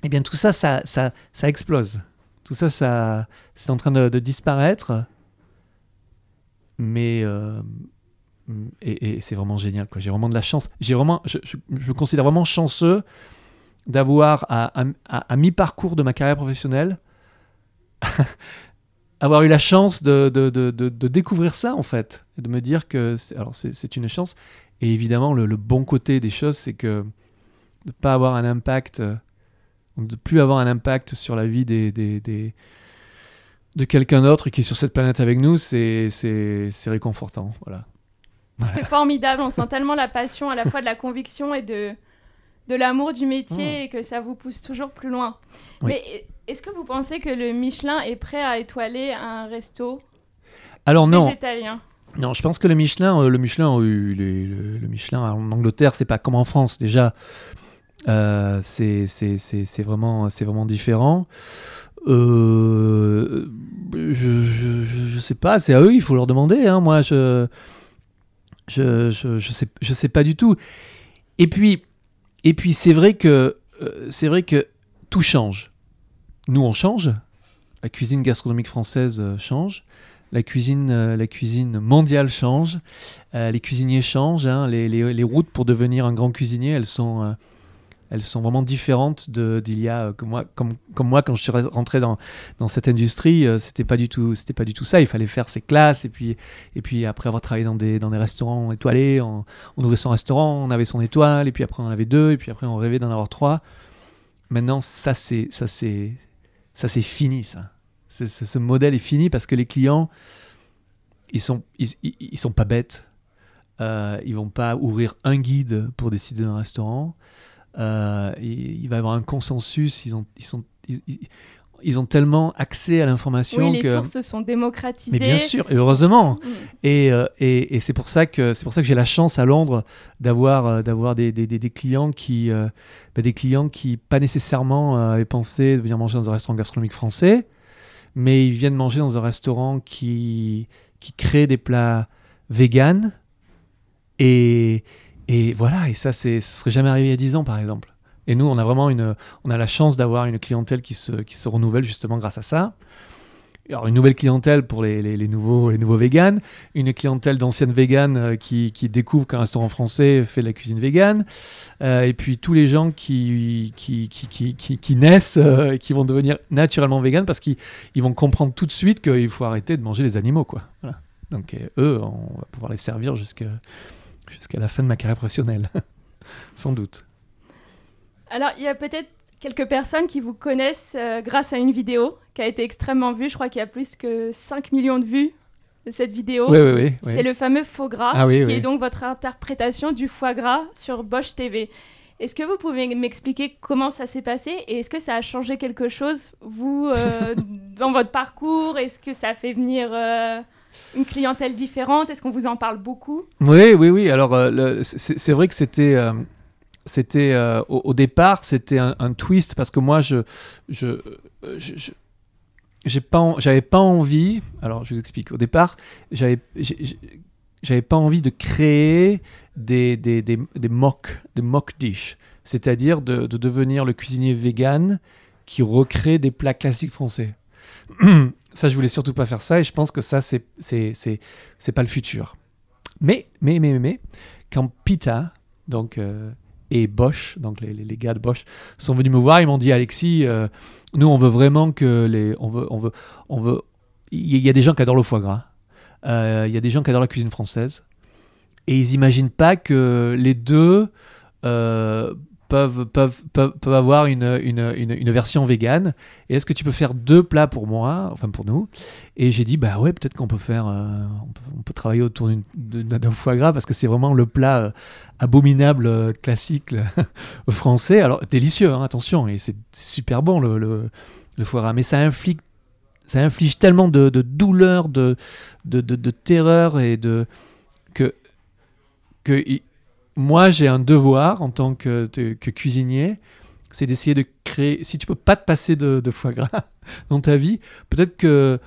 Eh bien, tout ça, ça, ça, ça explose. Tout ça, ça c'est en train de, de disparaître. Mais euh, et, et c'est vraiment génial. J'ai vraiment de la chance. J'ai vraiment, je, je- me considère vraiment chanceux d'avoir à, à- mi-parcours de ma carrière professionnelle (laughs) avoir eu la chance de, de, de, découvrir ça en fait et de me dire que c'est, une chance et évidemment le, bon côté des choses c'est que de ne pas avoir un impact euh, de plus avoir un impact sur la vie des, des, des- de quelqu'un d'autre qui est sur cette planète avec nous c'est réconfortant voilà C'est formidable, on sent tellement la passion, à la fois de la conviction et de, de l'amour du métier et que ça vous pousse toujours plus loin. Oui. Mais est-ce que vous pensez que le Michelin est prêt à étoiler un resto alors non végétalien Non, je pense que le Michelin, euh, le Michelin, euh, le, le Michelin en Angleterre, c'est pas comme en France déjà. Euh, c'est vraiment, c'est vraiment différent. Euh, je, je, je, je sais pas, c'est à eux, il faut leur demander. hein. Moi, je, je, je, je sais, je sais pas du tout. Et puis, et puis c'est vrai que, euh, vrai que tout change. Nous, on change. La cuisine gastronomique française euh, change la cuisine, euh, la cuisine mondiale change, les cuisiniers changent, hein, les, les- les routes pour devenir un grand cuisinier, elles sont, elles sont vraiment différentes d'il y a, euh, comme, moi, quand je suis rentré dans, dans cette industrie, euh, c'était pas du tout, c'était pas du tout ça. Il fallait faire ses classes et puis, et puis après avoir travaillé dans des, dans des restaurants étoilés, on, ouvrait son restaurant, on avait son étoile et puis après on en avait deux et puis après on rêvait d'en avoir trois. Maintenant, ça c'est, ça c'est, ça c'est fini ça. Ce modèle est fini parce que les clients, ils sont, ils sont pas bêtes. Euh, ils vont pas ouvrir un guide pour décider d'un restaurant. Euh, il, il va y avoir un consensus. Ils ont, ils sont, ils, ils- ils ont tellement accès à l'information Oui, les que. sources sont démocratisées. Mais bien sûr, et heureusement. Mm. Et, euh, et, et c'est pour ça que c'est pour ça que j'ai la chance à Londres d'avoir euh, d'avoir des, des, des- des clients qui euh, bah, des clients qui pas nécessairement euh, avaient pensé de venir manger dans un restaurant gastronomique français, mais ils viennent manger dans un restaurant qui qui crée des plats véganes et et voilà et ça c'est ça serait jamais arrivé il y a 10 ans par exemple. Et nous on a vraiment une on a la chance d'avoir une clientèle qui se qui se renouvelle justement grâce à ça. Alors une nouvelle clientèle pour les, les, nouveaux, les nouveaux véganes, une clientèle d'anciennes véganes euh, qui, qui découvrent qu'un restaurant français fait de la cuisine végane, euh, et puis tous les gens qui, qui, qui, qui, naissent euh, qui vont devenir naturellement véganes parce qu'ils ils vont comprendre tout de suite qu'il faut arrêter de manger les animaux. Quoi. Donc eux, on va pouvoir les servir jusqu'à jusqu'à la fin de ma carrière professionnelle, (laughs) sans doute. Alors, il y a peut-être quelques personnes qui vous connaissent euh, grâce à une vidéo qui a été extrêmement vue. Je crois qu'il y a plus que 5 millions de vues de cette vidéo. Oui, oui, oui. oui. C'est le fameux faux gras, Ah oui, qui oui. est donc votre interprétation du foie gras sur Bosch TV. Est-ce que vous pouvez m'expliquer comment ça s'est passé et est-ce que ça a changé quelque chose, vous, euh, (laughs) dans votre parcours? Est-ce que ça a fait venir euh, une clientèle différente? Est-ce qu'on vous en parle beaucoup? Oui, oui, oui. Alors, euh, c'est vrai que c'était, euh, c'était euh, au, départ, c'était un, twist parce que moi, je, je, j'ai pas, j'avais pas envie. Alors, je vous explique. Au départ, j'avais, j'avais pas envie de créer des, des, des, des mock, des mock dish, c'est-à-dire de, de devenir le cuisinier vegan qui recrée des plats classiques français. (clears throat) ça, je voulais surtout pas faire ça et je pense que ça, c'est, c'est, c'est, c'est pas le futur. Mais, mais, mais, mais, quand Pita, donc, euh, et Bosch, donc les, les, gars de Bosch, sont venus me voir, ils m'ont dit Alexis, euh, nous, on veut vraiment que les. On veut. On veut, on veut il y a des gens qui adorent le foie gras. Euh, Il y a des gens qui adorent la cuisine française. Et ils n'imaginent pas que les deux peuvent, peuvent, peuvent, peuvent avoir une, une, une, version végane. Et est-ce que tu peux faire deux plats pour moi, enfin pour nous? Et j'ai dit, bah ouais, peut-être qu'on peut faire, euh, on, peut, travailler autour d'un foie gras parce que c'est vraiment le plat euh, abominable euh, classique (laughs) français. Alors délicieux, hein, attention, et c'est super bon le, le, foie gras, mais ça inflige, ça inflige tellement de, douleur, de, de, de, de terreur et de que que moi j'ai un devoir en tant que, cuisinier, c'est d'essayer de créer. Si tu peux pas te passer de, foie gras (laughs) dans ta vie, peut-être que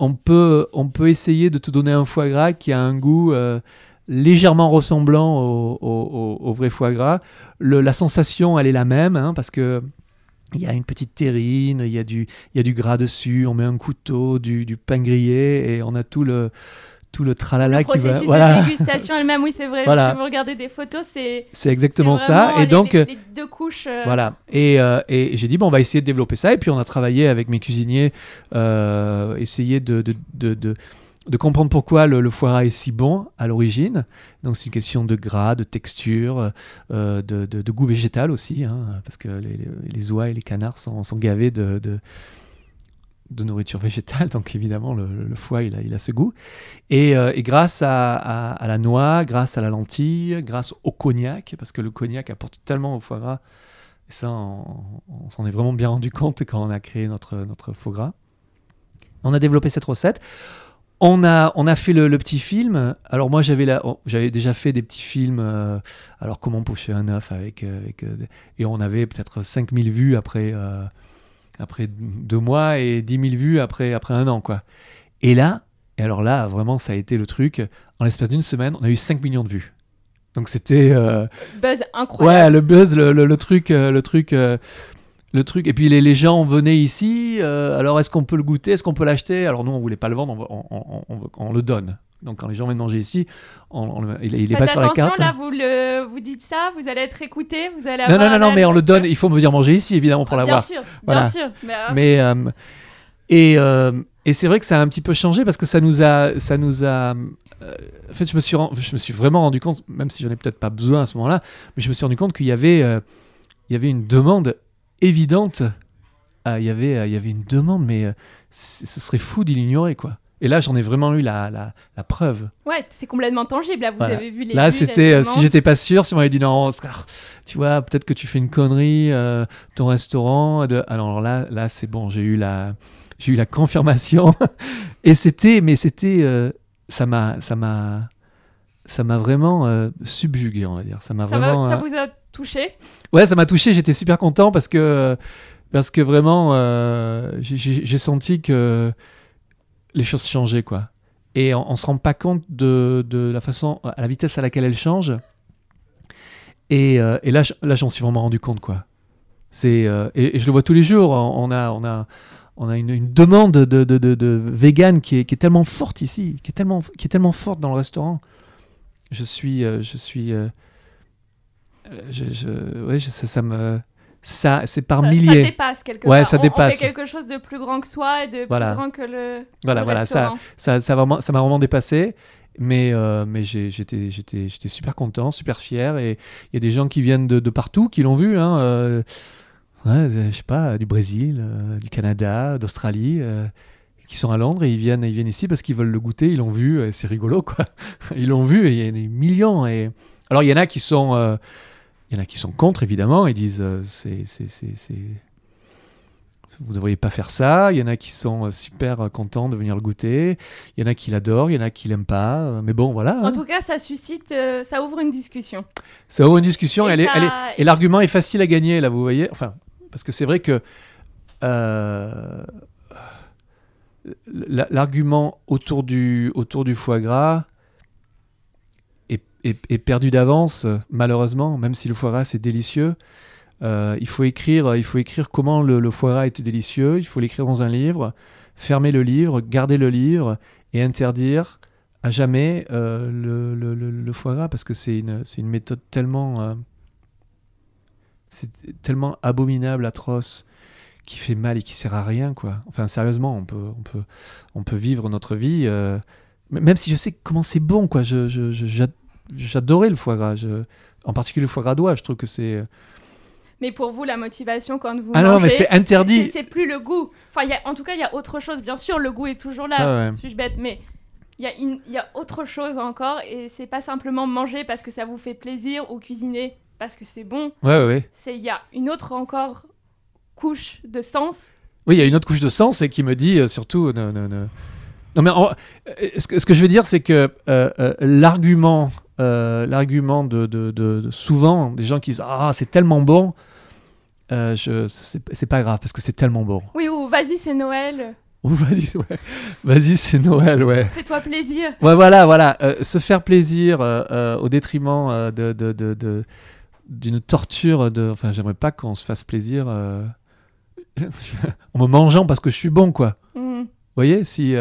on peut on peut essayer de te donner un foie gras qui a un goût euh, légèrement ressemblant au, vrai foie gras. La sensation, elle est la même, hein, parce que il y a une petite terrine, il y, a du- il y a du gras dessus, on met un couteau, du, du pain grillé, et on a tout le, tout le tralala Le qui va. Voilà, de dégustation elle-même, oui, c'est vrai. (laughs) Voilà. Si vous regardez des photos, c'est c'est exactement ça. Et les- donc, les, les deux couches. euh, Voilà. Et, euh, et j'ai dit, bon, on va essayer de développer ça. Et puis, on a travaillé avec mes cuisiniers, euh, essayer de, de, de, de- de comprendre pourquoi le, le foie gras est si bon à l'origine. Donc, c'est une question de gras, de texture, euh, de, de- de goût végétal aussi, hein, parce que les, les, les oies et les canards sont, sont gavés de, de, de nourriture végétale. Donc, évidemment, le, foie, il a, il a ce goût. Et, euh, et grâce à, la noix, grâce à la lentille, grâce au cognac, parce que le cognac apporte tellement au foie gras. Et ça, on, s'en est vraiment bien rendu compte quand on a créé notre, notre foie gras. On a développé cette recette. On a, on a fait le, petit film. Alors moi, j'avais, oh, j'avais déjà fait des petits films. euh, alors comment pocher un œuf avec... euh, et on avait peut-être 5000 vues après, après deux mois et 10 000 vues après, après un an. quoi. Et là, et alors là, vraiment, ça a été le truc. En l'espace d'une semaine, on a eu 5 millions de vues. Donc c'était... euh, Buzz Ouais, incroyable. le buzz, le, le- le truc, euh, le truc, euh, le truc. Et puis les, les gens venaient ici. euh, alors est-ce qu'on peut le goûter? Est-ce qu'on peut l'acheter? Alors nous, on voulait pas le vendre, on, on- on- on le donne. Donc quand les gens viennent manger ici, on, on le- il, il est pas sur la attention, carte. là, vous, le, vous dites ça, vous allez être écouté, vous allez non, avoir non, non, un non, mais on le donne. Il faut me venir manger ici, évidemment, pour Ah, l'avoir. Bien sûr, Voilà. bien sûr. Mais, euh, Mais euh, et, euh, et c'est vrai que ça a un petit peu changé parce que ça nous a, ça nous a. en fait, je me suis, je me suis vraiment rendu compte, même si j'en ai peut-être pas besoin à ce moment-là, mais je me suis rendu compte qu'il y avait, il y avait une demande évidente. Ah, il y avait, il y avait une demande, mais ce serait fou d'y l'ignorer, quoi. Et là, j'en ai vraiment eu la, la, la preuve. Ouais, c'est complètement tangible. Là, vous Voilà. avez vu les Là, c'était, euh, si j'étais pas sûr, si on m'avait dit non, tu vois, peut-être que tu fais une connerie, euh, ton restaurant. De... Alors là, là, c'est bon, j'ai eu la, j'ai eu la confirmation. (laughs) Et c'était, mais c'était, euh, ça m'a, ça m'a, ça m'a vraiment euh, subjugué, on va dire. Ça m'a ça, vraiment. ça vous a touché? Ouais, ça m'a touché. J'étais super content parce que parce que vraiment, j'ai senti que les choses changeaient, quoi. Et on, on se rend pas compte de, la façon, à la vitesse à laquelle elles changent. Et, euh, là, là, j'en suis vraiment rendu compte, quoi. C'est euh, et, je le vois tous les jours. On a on a on a une, demande de, vegan qui est, tellement forte ici, qui est tellement qui est tellement forte dans le restaurant. Je suis euh, je suis euh, je, ouais, ça me ça c'est par ça, ça milliers. dépasse quelque Ouais, part. ça On- On, dépasse. fait quelque chose de plus grand que soi et de Voilà. plus grand que le, Voilà, le voilà, ça, ça, ça vraiment, ça m'a vraiment dépassé. Mais, euh, mais j'étais, j'étais, j'étais super content, super fier. Et il y a des gens qui viennent de, de partout, qui l'ont vu. Hein, euh, ouais, je sais pas, du Brésil, euh, du Canada, d'Australie, euh, qui sont à Londres et ils viennent, ils viennent ici parce qu'ils veulent le goûter. Ils l'ont vu, c'est rigolo, quoi. (laughs) Ils l'ont vu et il y a des millions. Et alors il y en a qui sont, euh, il y en a qui sont contre évidemment. Ils disent, euh, c'est, c'est, c'est, c'est- vous ne devriez pas faire ça. Il y en a qui sont euh, super euh, contents de venir le goûter. Il y en a qui l'adorent, il y en a qui l'aiment pas. Euh, Mais bon, voilà. hein. En tout cas, ça suscite, euh, ça ouvre une discussion. Ça ouvre une discussion. Et elle est, elle est- et l'argument est facile à gagner, là, vous voyez. Enfin, parce que c'est vrai que euh, l'argument autour du, autour du foie gras est, perdu d'avance, malheureusement, même si le foie gras c'est délicieux. Euh, il, faut écrire, il faut écrire comment le, le foie gras était délicieux, il faut l'écrire dans un livre, fermer le livre, garder le livre et interdire à jamais euh, le, le- foie gras parce que c'est une, méthode tellement, euh, c'est tellement abominable, atroce, qui fait mal et qui sert à rien. Enfin sérieusement, on peut, on peut, on peut vivre notre vie, même si je sais comment c'est bon quoi. J'adorais le foie gras. Je- en particulier le foie gras d'oie. Je trouve que c'est. Mais pour vous, la motivation quand vous Ah non, mangez, mais c'est interdit. c'est- plus le goût. Enfin, il y a- en tout cas, il y a autre chose. Bien sûr, le goût est toujours là. Ah ouais. Suis-je bête Mais il y, y a autre chose encore. Et c'est pas simplement manger parce que ça vous fait plaisir ou cuisiner parce que c'est bon. Ouais, ouais, ouais. C'est il y a une autre encore couche de sens. Oui, il y a une autre couche de sens et qui me dit euh, surtout. Ne, ne- ne- Non, mais en- euh, ce, que, ce que je veux dire, c'est que euh, euh, l'argument, euh, l'argument de, de- de- de- souvent des gens qui disent ah c'est tellement bon, euh, je c'est pas grave parce que c'est tellement bon. Oui, ou vas-y, c'est Noël. Vas-y, (laughs) ouais. vas-y, c'est Noël, ouais. Fais-toi plaisir. Ouais, voilà, voilà. Euh, se faire plaisir au détriment de, d'une torture. De... Enfin, j'aimerais pas qu'on se fasse plaisir (laughs) en me mangeant parce que je suis bon, quoi. Mhm. Vous voyez si,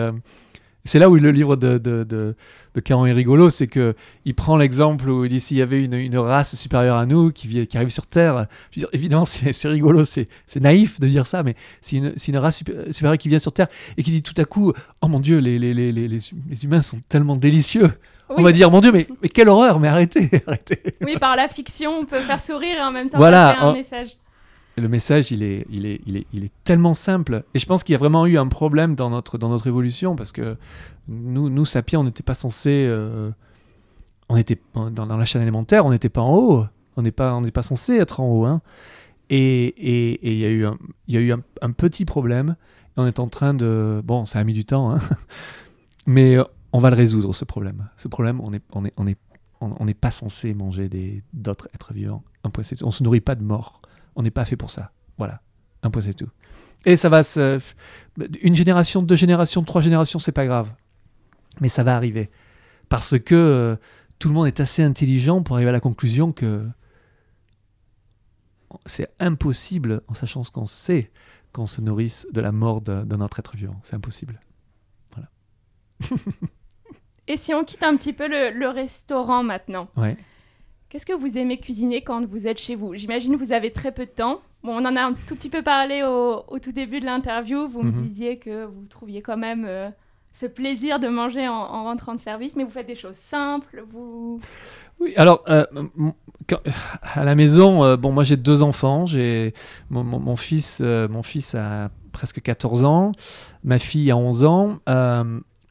C'est là où le livre de, de, de, de Caron est rigolo, c'est que il prend l'exemple où il dit s'il y avait une, une race supérieure à nous qui, arrive sur Terre, je veux dire, évidemment c'est rigolo, c'est naïf de dire ça, mais c'est une, race supé- supérieure qui vient sur Terre et qui dit tout à coup, oh mon Dieu, les, les, les, les, les- les humains sont tellement délicieux. On va dire, mon Dieu, mais, mais quelle horreur, mais arrêtez, (laughs) arrêtez. Oui, par la fiction, on peut faire sourire et en même temps Voilà, passer un on- message. Le message, il est, il, est, il, est, il est tellement simple. Et je pense qu'il y a vraiment eu un problème dans notre, dans notre évolution parce que nous, nous sapiens, on n'était pas censés. euh, on était dans, la chaîne alimentaire, on n'était pas en haut. On n'est pas, pas censé être en haut. hein. Et il y a eu, un, y a eu un, petit problème. On est en train de. Bon, ça a mis du temps, hein. (laughs) mais euh, on va le résoudre, ce problème. Ce problème, on n'est on est, on est, on, on pas censé manger d'autres êtres vivants. On se nourrit pas de morts. On n'est pas fait pour ça. Voilà. Un point, c'est tout. Et ça va se. Une génération, deux générations, trois générations, c'est pas grave. Mais ça va arriver. Parce que euh, tout le monde est assez intelligent pour arriver à la conclusion que c'est impossible, en sachant ce qu'on sait, qu'on se nourrisse de la mort de, de notre être vivant. C'est impossible. (laughs) Et si on quitte un petit peu le, le restaurant maintenant, Ouais. Qu'est-ce que vous aimez cuisiner quand vous êtes chez vous? J'imagine que vous avez très peu de temps. Bon, on en a un tout petit peu parlé au, au tout début de l'interview. Vous me Mhm. disiez que vous trouviez quand même euh, ce plaisir de manger en, en rentrant de service, mais vous faites des choses simples. Vous... Oui, alors, euh, quand- à la maison, euh, bon, moi j'ai deux enfants. J'ai mon, mon- mon fils, mon fils a presque 14 ans, ma fille a 11 ans.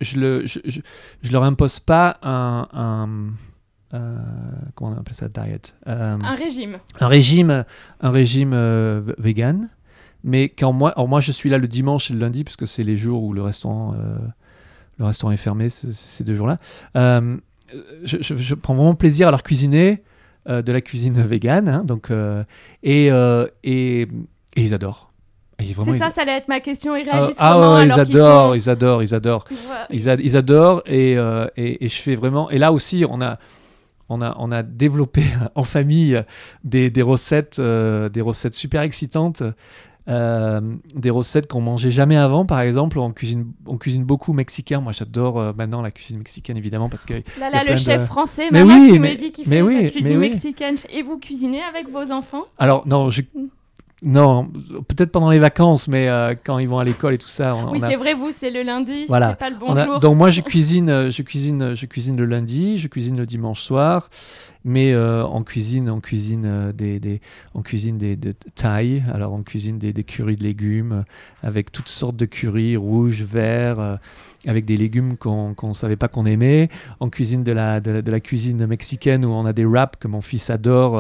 Je le, je, je, je leur impose pas un, un- euh, comment on appelle ça, diet, Euh, Un régime. un régime, un régime euh, vegan. Mais quand moi, alors moi je suis là le dimanche et le lundi parce que c'est les jours où le restaurant, euh, le restaurant est fermé, ce- ces deux jours-là. Euh, je, je- je prends vraiment plaisir à leur cuisiner euh, de la cuisine vegan, hein, donc et, et, et ils adorent. C'est ils- ça, ça allait être ma question. Ils ah, réagissent ah comment ouais, ils alors adorent, sont- ils adorent, ils adorent. Ils, ad- ils adorent et, euh, et, et je fais vraiment. Et là aussi, on a, on a, on a développé (laughs) en famille des, des recettes, euh, des recettes super excitantes, euh, des recettes qu'on mangeait jamais avant. Par exemple, on cuisine, on cuisine beaucoup mexicain. Moi, j'adore euh, maintenant la cuisine mexicaine évidemment parce que Là, là, le chef de- français, Mais oui, qui mais- me dit qu'il fait oui, la mais cuisine oui. mexicaine. Et vous cuisinez avec vos enfants? Alors non, je, Mm. Non, peut-être pendant les vacances, mais euh, quand ils vont à l'école et tout ça, on, Oui, a- c'est vrai, vous, c'est le lundi, Voilà. c'est pas le bon On a- jour. donc moi je cuisine, euh, je cuisine, je cuisine le lundi, je cuisine le dimanche soir, mais euh, on cuisine, on cuisine euh, des, des, on cuisine des de thaï. Alors on cuisine des, des currys de légumes avec toutes sortes de currys rouges, verts, euh, avec des légumes qu'on qu'on savait pas qu'on aimait. On cuisine de la, de, la- de la cuisine mexicaine où on a des wraps que mon fils adore.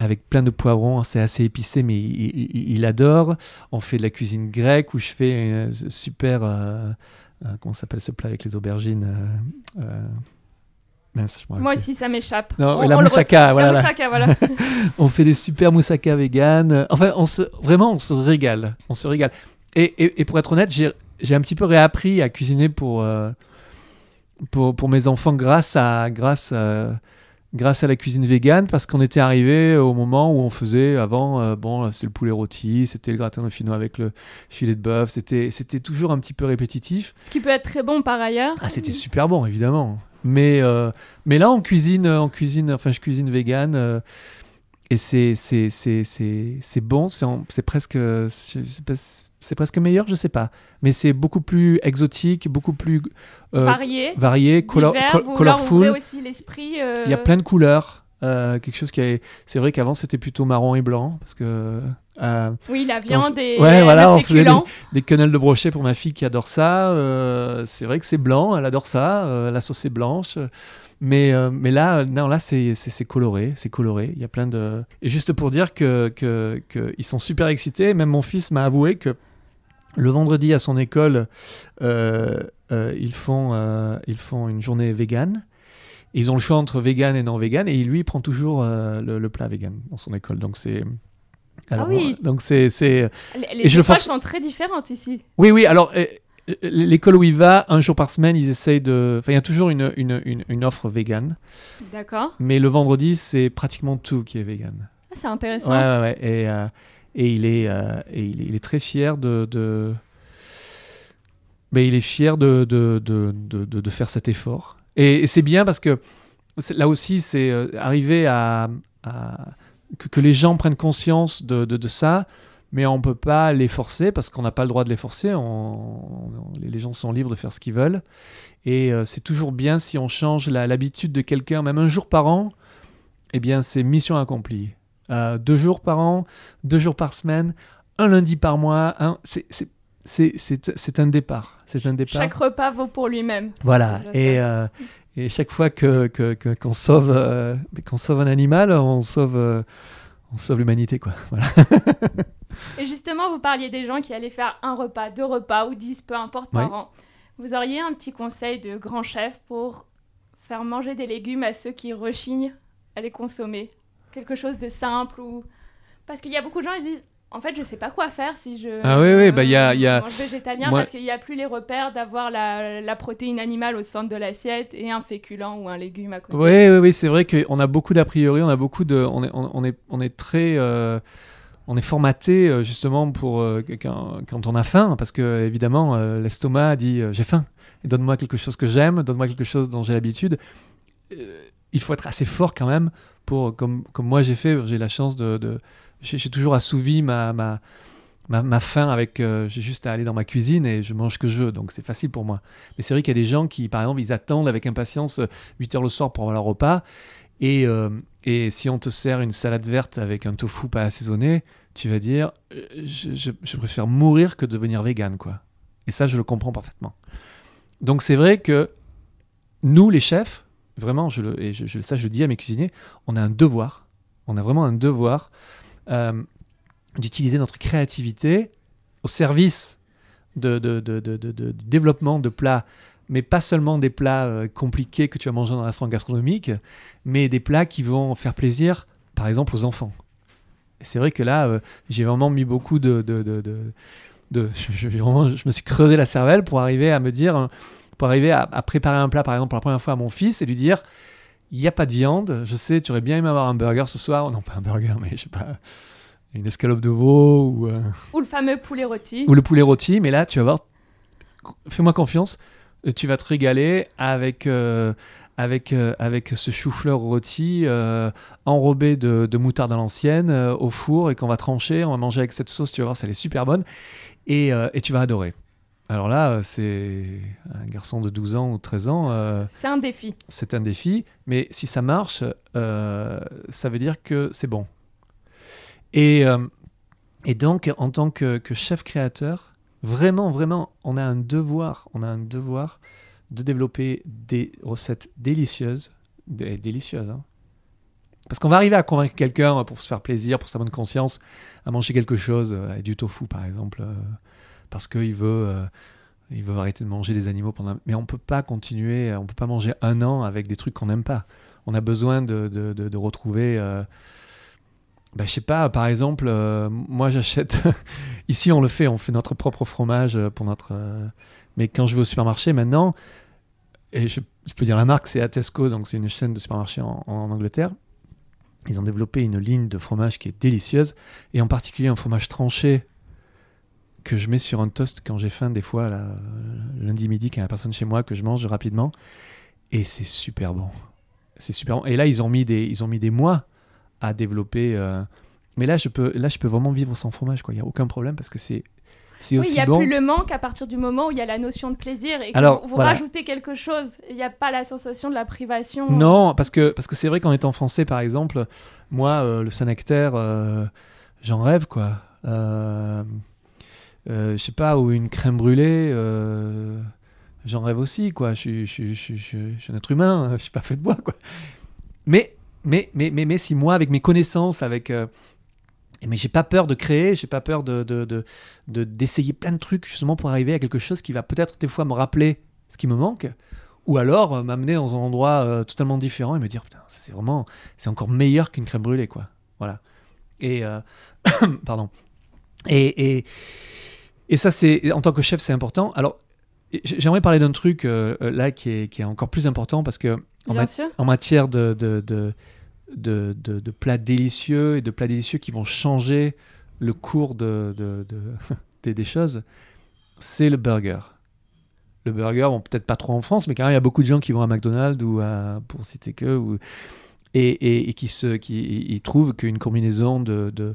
Euh, avec plein de poivrons, c'est assez épicé, mais il, il- il adore. On fait de la cuisine grecque où je fais une super. euh, euh, comment s'appelle ce plat avec les aubergines euh, euh, mince, je Moi aussi, ça m'échappe. Non, On- la on moussaka, voilà, La la- moussaka, voilà. On fait des super moussaka vegan. Enfin, on se, vraiment, on se régale. On se régale. Et, et- et pour être honnête, j'ai un petit peu réappris à cuisiner pour, euh, pour, pour mes enfants grâce à, grâce à, grâce à la cuisine vegan parce qu'on était arrivé au moment où on faisait avant, euh, bon, c'est le poulet rôti, c'était le gratin dauphinois avec le filet de bœuf, c'était c'était toujours un petit peu répétitif. Ce qui peut être très bon par ailleurs. Ah, c'était super bon, évidemment. Mais, euh, mais là, on cuisine, on cuisine, enfin, je cuisine vegan. euh, et c'est c'est- c'est- c'est- c'est bon, c'est presque. Je sais pas, c'est presque meilleur, je sais pas. Mais c'est beaucoup plus exotique, beaucoup plus euh, Varié. varié, color- divers, leur colorful. aussi l'esprit. euh, Il y a plein de couleurs. euh, quelque chose qui est. C'est vrai qu'avant c'était plutôt marron et blanc parce que euh, Oui, la viande et Ouais, voilà, on faisait féculent. des quenelles de brochet pour ma fille qui adore ça. c'est vrai que c'est blanc, elle adore ça. la sauce est blanche. Mais, euh, mais là, non, là c'est, coloré, c'est coloré. Il y a plein de. Et juste pour dire que, que, que ils sont super excités. Même mon fils m'a avoué que le vendredi à son école, euh, euh, ils, font, euh, ils font une journée végane. Ils ont le choix entre vegan et non vegan, et lui il prend toujours le, le plat vegan dans son école. Donc c'est. Alors, oui. Donc c'est, Les, Et les je force- sont très différentes ici. oui, oui, alors l'école où il va, un jour par semaine, ils essayent de. Enfin, il y a toujours une, une, une, une offre vegan, D'accord. mais le vendredi, c'est pratiquement tout qui est vegan. Ah, c'est intéressant. Ouais, ouais, ouais. Et, euh, et, il, est, euh, il, est, très fier de. Ben, il est fier de, faire cet effort. Et, c'est bien parce que là aussi, c'est euh, arriver à. que, les gens prennent conscience de, ça, mais on ne peut pas les forcer parce qu'on n'a pas le droit de les forcer. Les gens sont libres de faire ce qu'ils veulent. Et euh, c'est toujours bien si on change l'habitude de quelqu'un, même un jour par an, eh bien, c'est mission accomplie. Euh, deux jours par an, deux jours par semaine, un lundi par mois, c'est- un départ. C'est un départ. Chaque repas vaut pour lui-même. Voilà. Et, euh, et chaque fois que que- que- qu'on sauve euh, qu'on sauve un animal, on sauve on sauve l'humanité quoi. (laughs) Voilà. Et justement, vous parliez des gens qui allaient faire un repas, deux repas ou dix, peu importe par an. Vous auriez un petit conseil de grand chef pour faire manger des légumes à ceux qui rechignent à les consommer? Quelque chose de simple ou... Parce qu'il y a beaucoup de gens qui disent, en fait, je sais pas quoi faire si je Ah oui, oui, bah, il y a- il y a- mange végétalien moi- parce qu'il n'y a plus les repères d'avoir la, la protéine animale au centre de l'assiette et un féculent ou un légume à côté. Oui, oui, oui, c'est vrai qu'on a beaucoup d'a priori, on a beaucoup de, on est, on, est, on est très, euh, on est formaté euh, justement pour euh, quand, quand on a faim, parce que évidemment euh, l'estomac dit euh, j'ai faim, donne-moi quelque chose que j'aime, donne-moi quelque chose dont j'ai l'habitude. Euh, il faut être assez fort quand même pour, comme, comme moi j'ai fait, j'ai la chance de, de- j'ai toujours assouvi ma, ma, ma, faim avec, euh, j'ai juste à aller dans ma cuisine et je mange que je veux, donc c'est facile pour moi. Mais c'est vrai qu'il y a des gens qui, par exemple, ils attendent avec impatience euh, 8 heures le soir pour avoir leur repas. Et, euh, et si on te sert une salade verte avec un tofu pas assaisonné, tu vas dire euh, je, je- je préfère mourir que devenir vegan, quoi. Et ça, je le comprends parfaitement. Donc c'est vrai que nous, les chefs, vraiment, je le, et je, ça je dis à mes cuisiniers, on a un devoir, on a vraiment un devoir euh, d'utiliser notre créativité au service de, de- de- développement de plats mais pas seulement des plats euh, compliqués que tu vas manger dans un restaurant gastronomique, mais des plats qui vont faire plaisir, par exemple, aux enfants. C'est vrai que là, euh, j'ai vraiment mis beaucoup de... de, de, de- je, me suis creusé la cervelle pour arriver à me dire, pour arriver à, à préparer un plat, par exemple, pour la première fois à mon fils et lui dire, il n'y a pas de viande, je sais, tu aurais bien aimé avoir un burger ce soir, non pas un burger, mais je sais pas, une escalope de veau ou... euh, Ou le fameux poulet rôti. ou le poulet rôti, mais là, tu vas voir, fais-moi confiance, euh, tu vas te régaler avec, euh, avec, euh, avec ce chou-fleur rôti enrobé de, de moutarde à l'ancienne au four et qu'on va trancher, on va manger avec cette sauce, tu vas voir, ça elle est super bonne et, et tu vas adorer. Alors là, euh, c'est un garçon de 12 ans ou 13 ans, euh, C'est un défi. c'est un défi, mais si ça marche, euh, ça veut dire que c'est bon. Et, euh, et donc, en tant que, que chef créateur, vraiment, vraiment, on a un devoir, on a un devoir de développer des recettes délicieuses, dé- délicieuses, hein. Parce qu'on va arriver à convaincre quelqu'un pour se faire plaisir, pour sa bonne conscience, à manger quelque chose, euh, du tofu par exemple, euh, parce qu'il veut, euh, veut arrêter de manger des animaux. Mais on peut pas continuer, on peut pas manger un an avec des trucs qu'on n'aime pas. On a besoin de, de, de- retrouver. Euh, bah, je sais pas, par exemple, euh, moi j'achète. (laughs) Ici on le fait, on fait notre propre fromage euh, pour notre. Mais quand je vais au supermarché maintenant, et je, peux dire la marque, c'est Atesco, donc c'est une chaîne de supermarchés en Angleterre. Ils ont développé une ligne de fromage qui est délicieuse, et en particulier un fromage tranché que je mets sur un toast quand j'ai faim, des fois, là, euh, lundi midi, quand il n'y a personne chez moi, que je mange rapidement. Et c'est super bon. C'est super bon. Et là, ils ont mis des, ils ont mis des mois à développer. euh, Mais là je, peux, là, je peux vraiment vivre sans fromage. quoi. Il n'y a aucun problème parce que c'est c'est Oui, aussi il n'y a bon. plus le manque à partir du moment où il y a la notion de plaisir et que Alors, vous, vous voilà. rajoutez quelque chose. Il n'y a pas la sensation de la privation. Non, parce que parce que c'est vrai qu'en étant français, par exemple, moi, euh, le Saint-Nectaire, euh, j'en rêve, quoi. Euh, euh, je sais pas, ou une crème brûlée, euh, j'en rêve aussi, quoi. Je suis, un être humain, je suis pas fait de bois, quoi. Mais, mais, mais, mais, mais si moi, avec mes connaissances, avec... euh, mais j'ai pas peur de créer, j'ai pas peur de, de, de- de- d'essayer plein de trucs justement pour arriver à quelque chose qui va peut-être des fois me rappeler ce qui me manque, ou alors euh, m'amener dans un endroit euh, totalement différent et me dire putain, c'est vraiment, c'est encore meilleur qu'une crème brûlée, quoi. Voilà. Et euh, (coughs) pardon. Et, et, et ça, c'est en tant que chef, c'est important. Alors, j'aimerais parler d'un truc euh, euh, là qui est, qui est encore plus important parce que en, Bien mat- sûr. en matière de, de, de, de, plats délicieux et de plats délicieux qui vont changer le cours de, de- de- (laughs) des, des choses, c'est le burger. Le burger, bon, peut-être pas trop en France, mais quand même, il y a beaucoup de gens qui vont à McDonald's ou à, pour citer que, ou, et, et, et qui, se, qui ils trouvent qu'une combinaison de, de,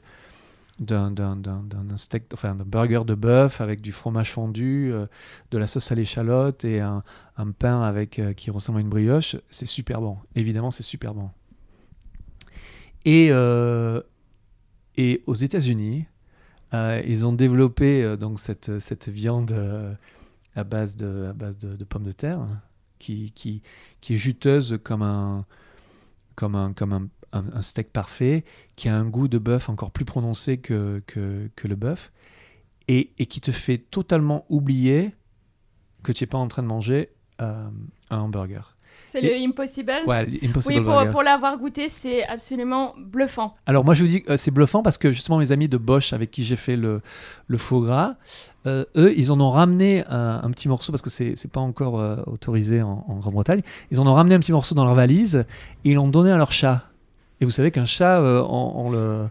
d'un, steak, enfin d'un burger de bœuf avec du fromage fondu, euh, de la sauce à l'échalote et un, pain avec euh, qui ressemble à une brioche, c'est super bon. Évidemment, c'est super bon. Et, euh, et aux États-Unis, ils ont développé donc cette, cette viande à base de, à base de pommes de terre hein, qui, qui, qui est juteuse comme un, comme un, comme un, un- un steak parfait, qui a un goût de bœuf encore plus prononcé que, que, que le bœuf, et, et qui te fait totalement oublier que tu n'es pas en train de manger euh, un hamburger. C'est le Impossible? Ouais, Impossible oui, pour, pour l'avoir goûté, c'est absolument bluffant. Alors moi je vous dis que euh, c'est bluffant parce que justement mes amis de Bosch avec qui j'ai fait le, le foie gras, euh, eux ils en ont ramené un, un petit morceau parce que c'est pas encore euh, autorisé en, en Grande-Bretagne. Ils en ont ramené un petit morceau dans leur valise et ils l'ont donné à leur chat. Et vous savez qu'un chat euh, on, on le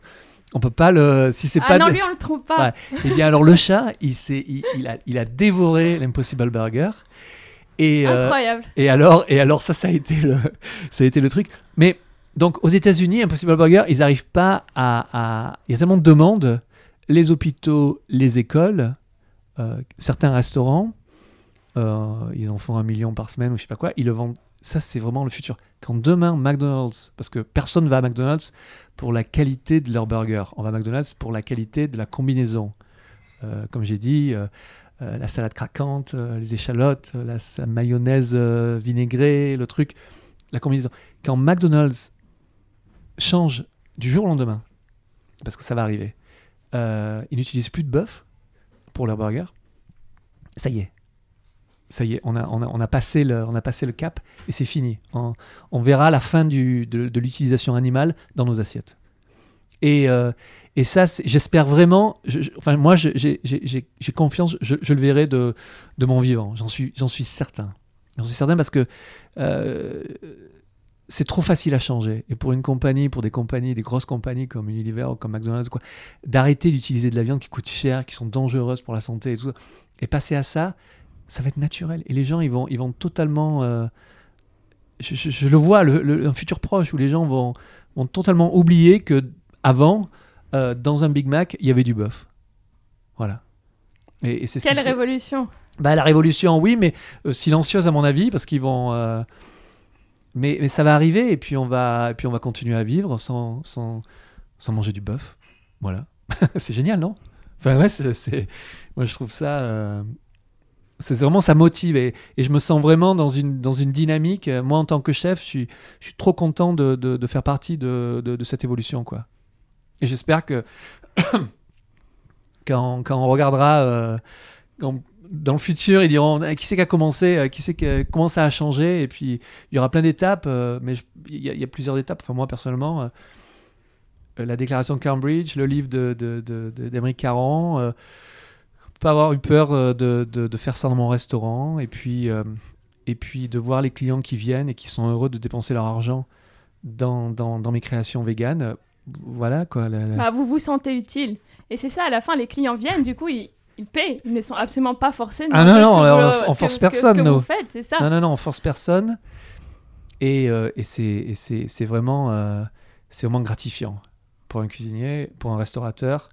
on peut pas le si c'est Ah pas non, de- lui, on le trompe pas. Ouais. Eh bien alors le chat il, s'est- il, il a, il a dévoré l'Impossible Burger. Et, euh, Incroyable. et alors, et alors ça, ça a été le, ça a été le truc. Mais donc aux États-Unis, Impossible Burger, ils n'arrivent pas à, à- Il y a tellement de demandes. Les hôpitaux, les écoles, euh, certains restaurants, euh, ils en font un million par semaine ou je sais pas quoi. Ils le vendent. Ça, c'est vraiment le futur. Quand demain McDonald's, parce que personne va à McDonald's pour la qualité de leur burger, on va à McDonald's pour la qualité de la combinaison. Euh, comme j'ai dit, euh, euh, la salade craquante, les échalotes, la, sa mayonnaise vinaigrée, le truc, la combinaison. Quand McDonald's change du jour au lendemain, parce que ça va arriver, ils n'utilisent plus de bœuf pour leur burger, ça y est. Ça y est, on a, passé, le, cap et c'est fini. On, verra la fin de, l'utilisation animale dans nos assiettes. Et, euh, ça, j'espère vraiment. enfin, moi, j'ai confiance. Je, le verrai de, mon vivant. J'en suis, certain. J'en suis certain parce que euh, c'est trop facile à changer. Et pour une compagnie, pour des compagnies, des grosses compagnies comme Unilever ou comme McDonald's, d'arrêter d'utiliser de la viande qui coûte cher, qui sont dangereuses pour la santé et tout, et passer à ça, ça va être naturel. Et les gens, ils vont, ils vont totalement. euh, je, je- je le vois, le, le- un futur proche où les gens vont, vont totalement oublier que avant, euh, dans un Big Mac, il y avait du bœuf. Voilà. Et, et c'est ce Quelle révolution. bah, la révolution, oui, mais euh, silencieuse à mon avis, parce qu'ils vont. Mais, mais ça va arriver, et puis on va, et puis on va continuer à vivre sans, sans, sans manger du bœuf. Voilà. (laughs) c'est génial, non? Enfin, ouais, c'est, c'est- moi je trouve ça. euh, C'est vraiment, ça motive, et, je me sens vraiment dans une, dans une dynamique. Euh, Moi, en tant que chef, je suis, je suis trop content de, de, faire partie de, de, cette évolution, quoi. Et j'espère que (coughs) quand, quand on regardera. euh, dans le futur, ils diront Eh, qui c'est qui a commencé, euh, qui c'est qui comment ça a changé, et puis il y aura plein d'étapes, mais il y, a- plusieurs étapes. Moi personnellement, la déclaration de Cambridge, le livre de, de, de- de- Caron, pas avoir eu peur euh, de, de- de faire ça dans mon restaurant, et puis, euh, et puis de voir les clients qui viennent et qui sont heureux de dépenser leur argent dans, dans, dans mes créations véganes. Voilà quoi. la- la- Bah, vous vous sentez utile. Et c'est ça, à la fin, les clients viennent, du coup, ils, ils paient. Ils ne sont absolument pas forcés. Ah non, non, on- on force personne, Ce que nous. vous faites, c'est ça. Non, non, non, on force personne. Et, euh, et c'est, et c'est, c'est vraiment, euh, c'est vraiment gratifiant pour un cuisinier, pour un restaurateur,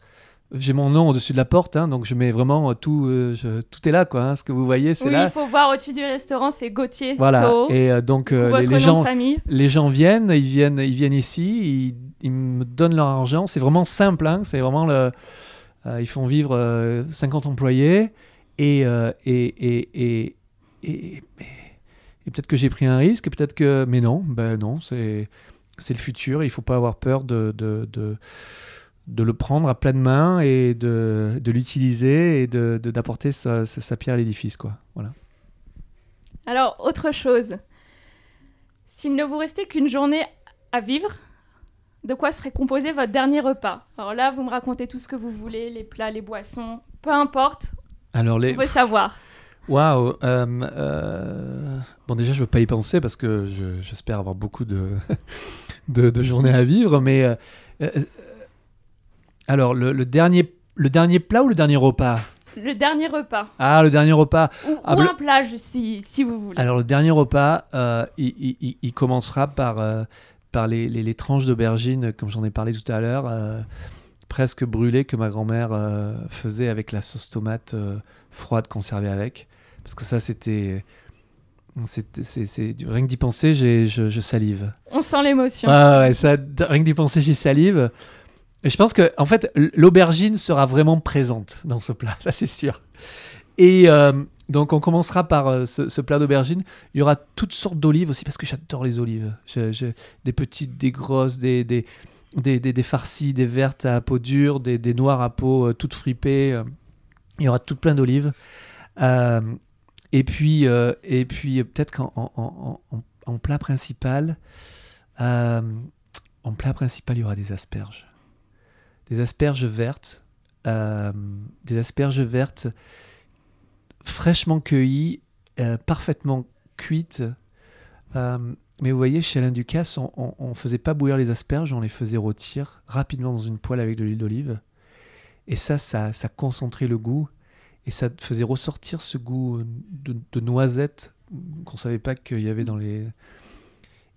j'ai mon nom au-dessus de la porte, hein, donc je mets vraiment tout, euh, je- tout est là, quoi. hein, ce que vous voyez, c'est Oui, là. il faut voir au-dessus du restaurant, c'est Gauthier Voilà. Soho. Et euh, donc euh, les, gens, les viennent, ils viennent, ils viennent ici, ils, ils me donnent leur argent. C'est vraiment simple, hein, c'est vraiment le. euh, ils font vivre euh, 50 employés et et et et, et, et- et peut-être que j'ai pris un risque, peut-être que mais non, ben non, c'est c'est le futur. Il faut pas avoir peur de de, de de le prendre à pleine main et de, de l'utiliser et de de- d'apporter sa, sa, sa pierre à l'édifice quoi. Voilà. Alors, autre chose. S'il ne vous restait qu'une journée à vivre, de quoi serait composé votre dernier repas? Alors là, vous me racontez tout ce que vous voulez, les plats, les boissons, peu importe, Alors les on veut savoir. Waouh euh, euh, Bon, déjà, je veux pas y penser parce que je- j'espère avoir beaucoup de, (laughs) de, de journées à vivre. Mais euh, euh, alors, le, le dernier, le dernier plat ou le dernier repas? Le dernier repas. Ah, le dernier repas. Ou, Ah, ou un plat, si, si vous voulez. Alors, le dernier repas, euh, il, il- il- il commencera par, euh, par les, les- les tranches d'aubergine, comme j'en ai parlé tout à l'heure, euh, presque brûlées que ma grand-mère faisait avec la sauce tomate froide conservée avec. Parce que ça, c'était. c'est- Rien que d'y penser, j'ai- je, je salive. On sent l'émotion. Ouais, ouais, ça, rien que d'y penser, j'y salive. Je pense que, en fait, l'aubergine sera vraiment présente dans ce plat, (laughs) ça c'est sûr. Et euh, donc, on commencera par euh, ce, plat d'aubergine. Il y aura toutes sortes d'olives aussi, parce que j'adore les olives. Des petites, des grosses, des, des, des, des- farcies, des vertes à peau dure, des, des noires à peau euh, toutes euh. Il y aura tout plein d'olives. Et puis, et puis peut-être qu'en en, plat principal, en plat principal, il y aura des asperges. Des asperges vertes. euh, des asperges vertes fraîchement cueillies, euh, parfaitement cuites. Euh, mais vous voyez, chez Alain Ducasse, on ne faisait pas bouillir les asperges, on les faisait rôtir rapidement dans une poêle avec de l'huile d'olive. Et ça, ça, concentrait le goût. Et ça faisait ressortir ce goût de, de noisette qu'on savait pas qu'il y avait dans les...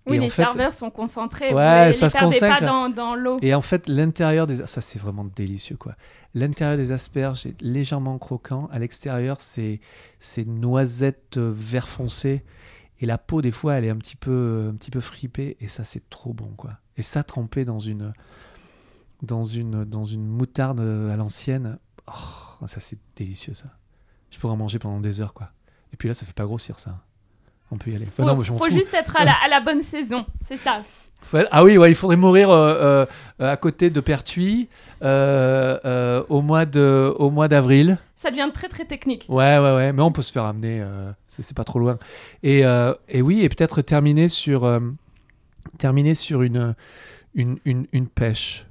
oui, et les fait- serveurs sont concentrés. Ouais, vous ça les se perdez pas consacre. dans, dans l'eau. Et en fait, l'intérieur des... Ça, c'est vraiment délicieux, quoi. L'intérieur des asperges est légèrement croquant. À l'extérieur, c'est c'est noisette euh, vert foncé. Et la peau, des fois, elle est un petit peu, un petit peu fripée. Et ça, c'est trop bon, quoi. Et ça, trempé dans une, dans une, dans une moutarde euh, à l'ancienne. Oh, ça, c'est délicieux, ça. Je pourrais en manger pendant des heures, quoi. Et puis là, ça fait pas grossir, ça. On peut y aller. Faut, Enfin, non, mais faut juste être à la, à la bonne (laughs) saison, c'est ça. Ah oui, ouais, il faudrait mourir euh, euh, à côté de Pertuis euh, au mois de, au mois d'avril. Ça devient très très technique. Ouais, ouais, ouais, mais on peut se faire amener, c'est pas trop loin. Et, et oui, et peut-être terminer sur, terminer sur une, une, une, une pêche.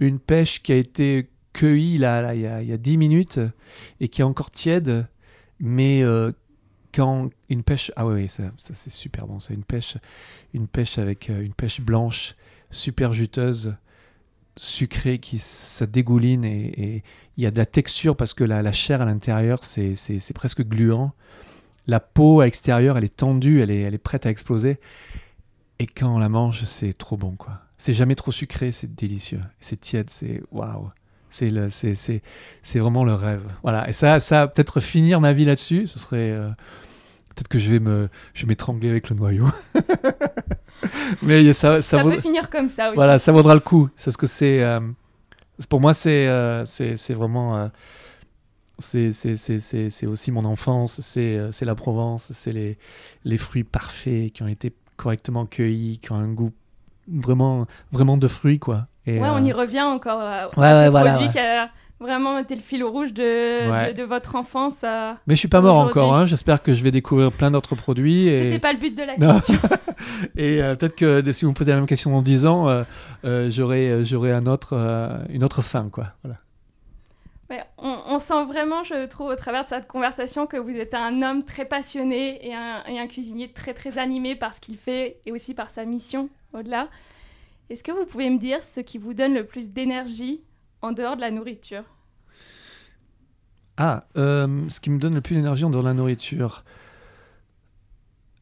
Une pêche qui a été cueillie là, là, il, y a, y a 10 minutes et qui est encore tiède, mais quand une pêche. Ah oui, ça, c'est super bon. C'est une pêche, une pêche avec euh, une pêche blanche, super juteuse, sucrée, qui ça dégouline et, et il y a de la texture parce que la, la chair à l'intérieur, c'est, c'est, c'est presque gluant. La peau à l'extérieur, elle est tendue, elle est, elle est prête à exploser. Et quand on la mange, c'est trop bon, quoi. C'est jamais trop sucré, c'est délicieux. C'est tiède, c'est waouh. C'est, le, c'est, c'est, c'est vraiment le rêve. Voilà. Et ça, ça peut-être finir ma vie là-dessus, ce serait. euh, peut-être que je vais, me, je vais m'étrangler avec le noyau. (laughs) Mais ça, ça, Ça, vaut- peut finir comme ça aussi. voilà, ça vaudra le coup. C'est ce que c'est. euh, pour moi, c'est euh, c'est c'est vraiment. c'est c'est- c'est- c'est- aussi mon enfance, c'est c'est la Provence, c'est les, les fruits parfaits qui ont été correctement cueillis, qui ont un goût vraiment, vraiment de fruits, quoi. Et, Ouais, euh, on y revient encore euh, Ouais, à ce ouais, voilà, produit qui a vraiment été le fil rouge de, Ouais. de, de votre enfance. euh. Mais je suis pas mort encore, hein. j'espère que je vais découvrir plein d'autres produits. C'était Et, pas le but de la (laughs) question. (laughs) et euh, peut-être que si vous me posez la même question dans 10 ans, euh, euh, j'aurai euh, j'aurai un autre, euh, une autre fin, quoi. Voilà. Ouais, on, on sent vraiment, je trouve, au travers de cette conversation, que vous êtes un homme très passionné et un, et un cuisinier très très animé par ce qu'il fait et aussi par sa mission au-delà. Est-ce que vous pouvez me dire ce qui vous donne le plus d'énergie en dehors de la nourriture? Ah, euh, ce qui me donne le plus d'énergie en dehors de la nourriture.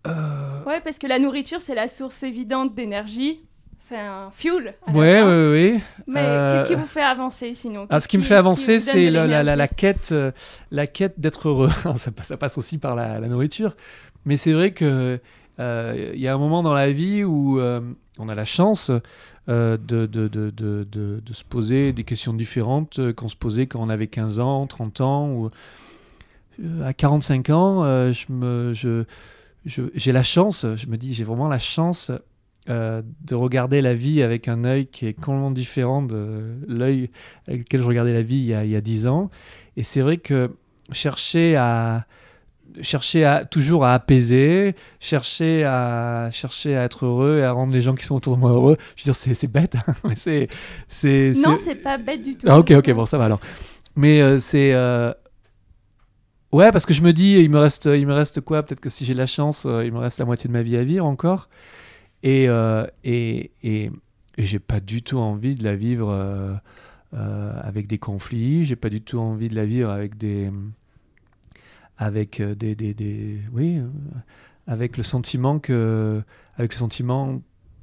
Euh, Ouais, parce que la nourriture, c'est la source évidente d'énergie, c'est un fuel. Ouais, fin. ouais, ouais. Mais Euh, qu'est-ce qui vous fait avancer sinon? Ah, ce qui me fait ce avancer, c'est la, la- la- quête, euh, la quête d'être heureux. (laughs) Ça, passe- aussi par la, nourriture, mais c'est vrai que il y a un moment dans la vie où euh, on a la chance euh, de, se poser des questions différentes euh, qu'on se posait quand on avait 15 ans, 30 ans ou euh, à 45 ans. euh, j'ai la chance, je me dis, j'ai vraiment la chance euh, de regarder la vie avec un œil qui est complètement différent de l'œil avec lequel je regardais la vie il y a 10 ans. Et c'est vrai que chercher à chercher à toujours à apaiser, chercher à chercher à être heureux et à rendre les gens qui sont autour de moi heureux. Je veux dire, c'est, c'est bête, hein, (laughs) c'est c'est Non, c'est- pas bête du tout. ah, ok, ok, bon, ça va alors. Mais euh, c'est. euh, Ouais, parce que je me dis, il me reste, il me reste quoi? Peut-être que si j'ai de la chance, euh, il me reste la moitié de ma vie à vivre encore. Et, et, et, et j'ai pas du tout envie de la vivre avec des conflits. J'ai pas du tout envie de la vivre avec des. Avec euh, des. des, des- oui, euh, avec le sentiment que. Avec le sentiment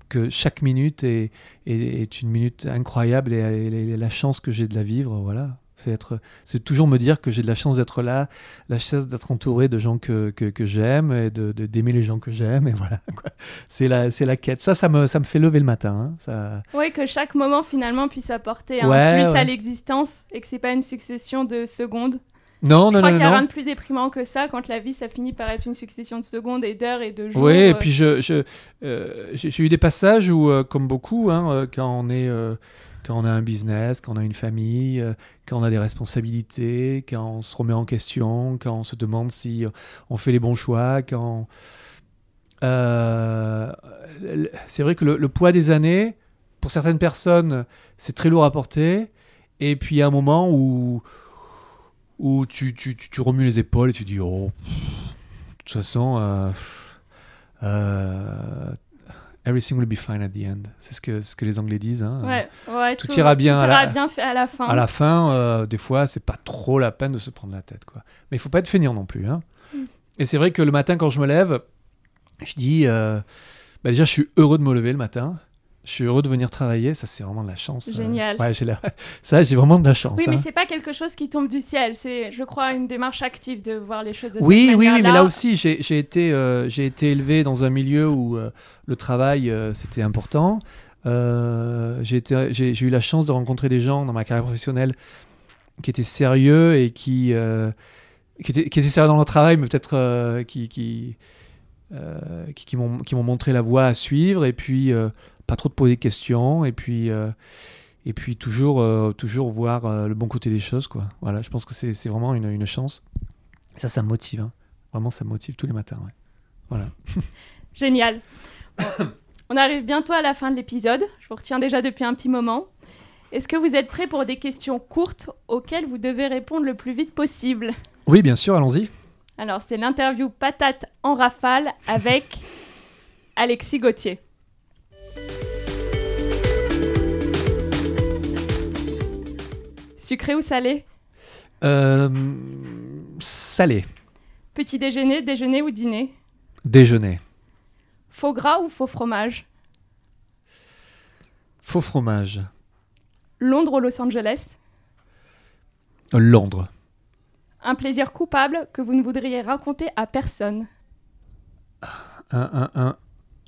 que chaque minute est, est, est une minute incroyable et, et- et la chance que j'ai de la vivre, voilà. C'est être, c'est toujours me dire que j'ai de la chance d'être là, la chance d'être entouré de gens que, que, que j'aime et de, d'aimer les gens que j'aime et (laughs) voilà. quoi. C'est la, c'est la quête. Ça, ça me, ça me fait lever le matin. hein. Ça, Oui, que chaque moment finalement puisse apporter Ouais, un plus ouais. à l'existence et que c'est pas une succession de secondes. Non, Je non, crois non, qu'il y a non. rien de plus déprimant que ça quand la vie ça finit par être une succession de secondes et d'heures et de jours. Oui, et euh, puis je, je, euh, j'ai j'ai eu des passages où, euh, comme beaucoup, hein, quand on est, euh, quand on a un business, quand on a une famille, quand on a des responsabilités, quand on se remet en question, quand on se demande si on fait les bons choix, quand c'est vrai que le, le poids des années, pour certaines personnes, c'est très lourd à porter, et puis il y a un moment où où tu, tu, tu, tu remues les épaules et tu dis oh pff, de toute façon euh, euh, everything will be fine at the end c'est ce que ce que les anglais disent hein. Ouais, ouais, Tout ira bien tout à la- ira bien fait à la fin. à la fin euh, des fois c'est pas trop la peine de se prendre la tête quoi mais il faut pas être feignant non plus hein. Mm. et c'est vrai que le matin quand je me lève je dis bah déjà je suis heureux de me lever le matin je suis heureux de venir travailler ça c'est vraiment de la chance euh. Génial. ouais j'ai la- (laughs) ça j'ai vraiment de la chance Oui, mais hein. c'est pas quelque chose qui tombe du ciel. C'est, je crois, une démarche active de voir les choses de Oui, cette oui, oui, manière-là. mais là aussi, j'ai été, euh, j'ai été élevé dans un milieu où euh, le travail, euh, c'était important. Euh, j'ai eu la chance de rencontrer des gens dans ma carrière professionnelle qui étaient sérieux et qui, euh, qui, étaient, qui étaient sérieux dans leur travail, mais peut-être euh, qui, qui, euh, m'ont montré la voie à suivre et puis euh, pas trop de poser de questions et puis, euh, et puis toujours, euh, toujours voir euh, le bon côté des choses. Quoi. Voilà, je pense que c'est vraiment une, une chance. Et ça, ça me motive. hein. Vraiment, ça me motive tous les matins. ouais. Voilà. (laughs) Génial. Bon, on arrive bientôt à la fin de l'épisode. Je vous retiens déjà depuis un petit moment. Est-ce que vous êtes prêts pour des questions courtes auxquelles vous devez répondre le plus vite possible? Oui, bien sûr, allons-y. Alors, c'est l'interview patate en rafale avec (laughs) Alexis Gauthier. Sucré ou salé Euh, salé. Petit déjeuner, déjeuner ou dîner Déjeuner. Faux gras ou faux fromage Faux fromage. Londres ou Los Angeles Londres. Un plaisir coupable que vous ne voudriez raconter à personne Un, un, un,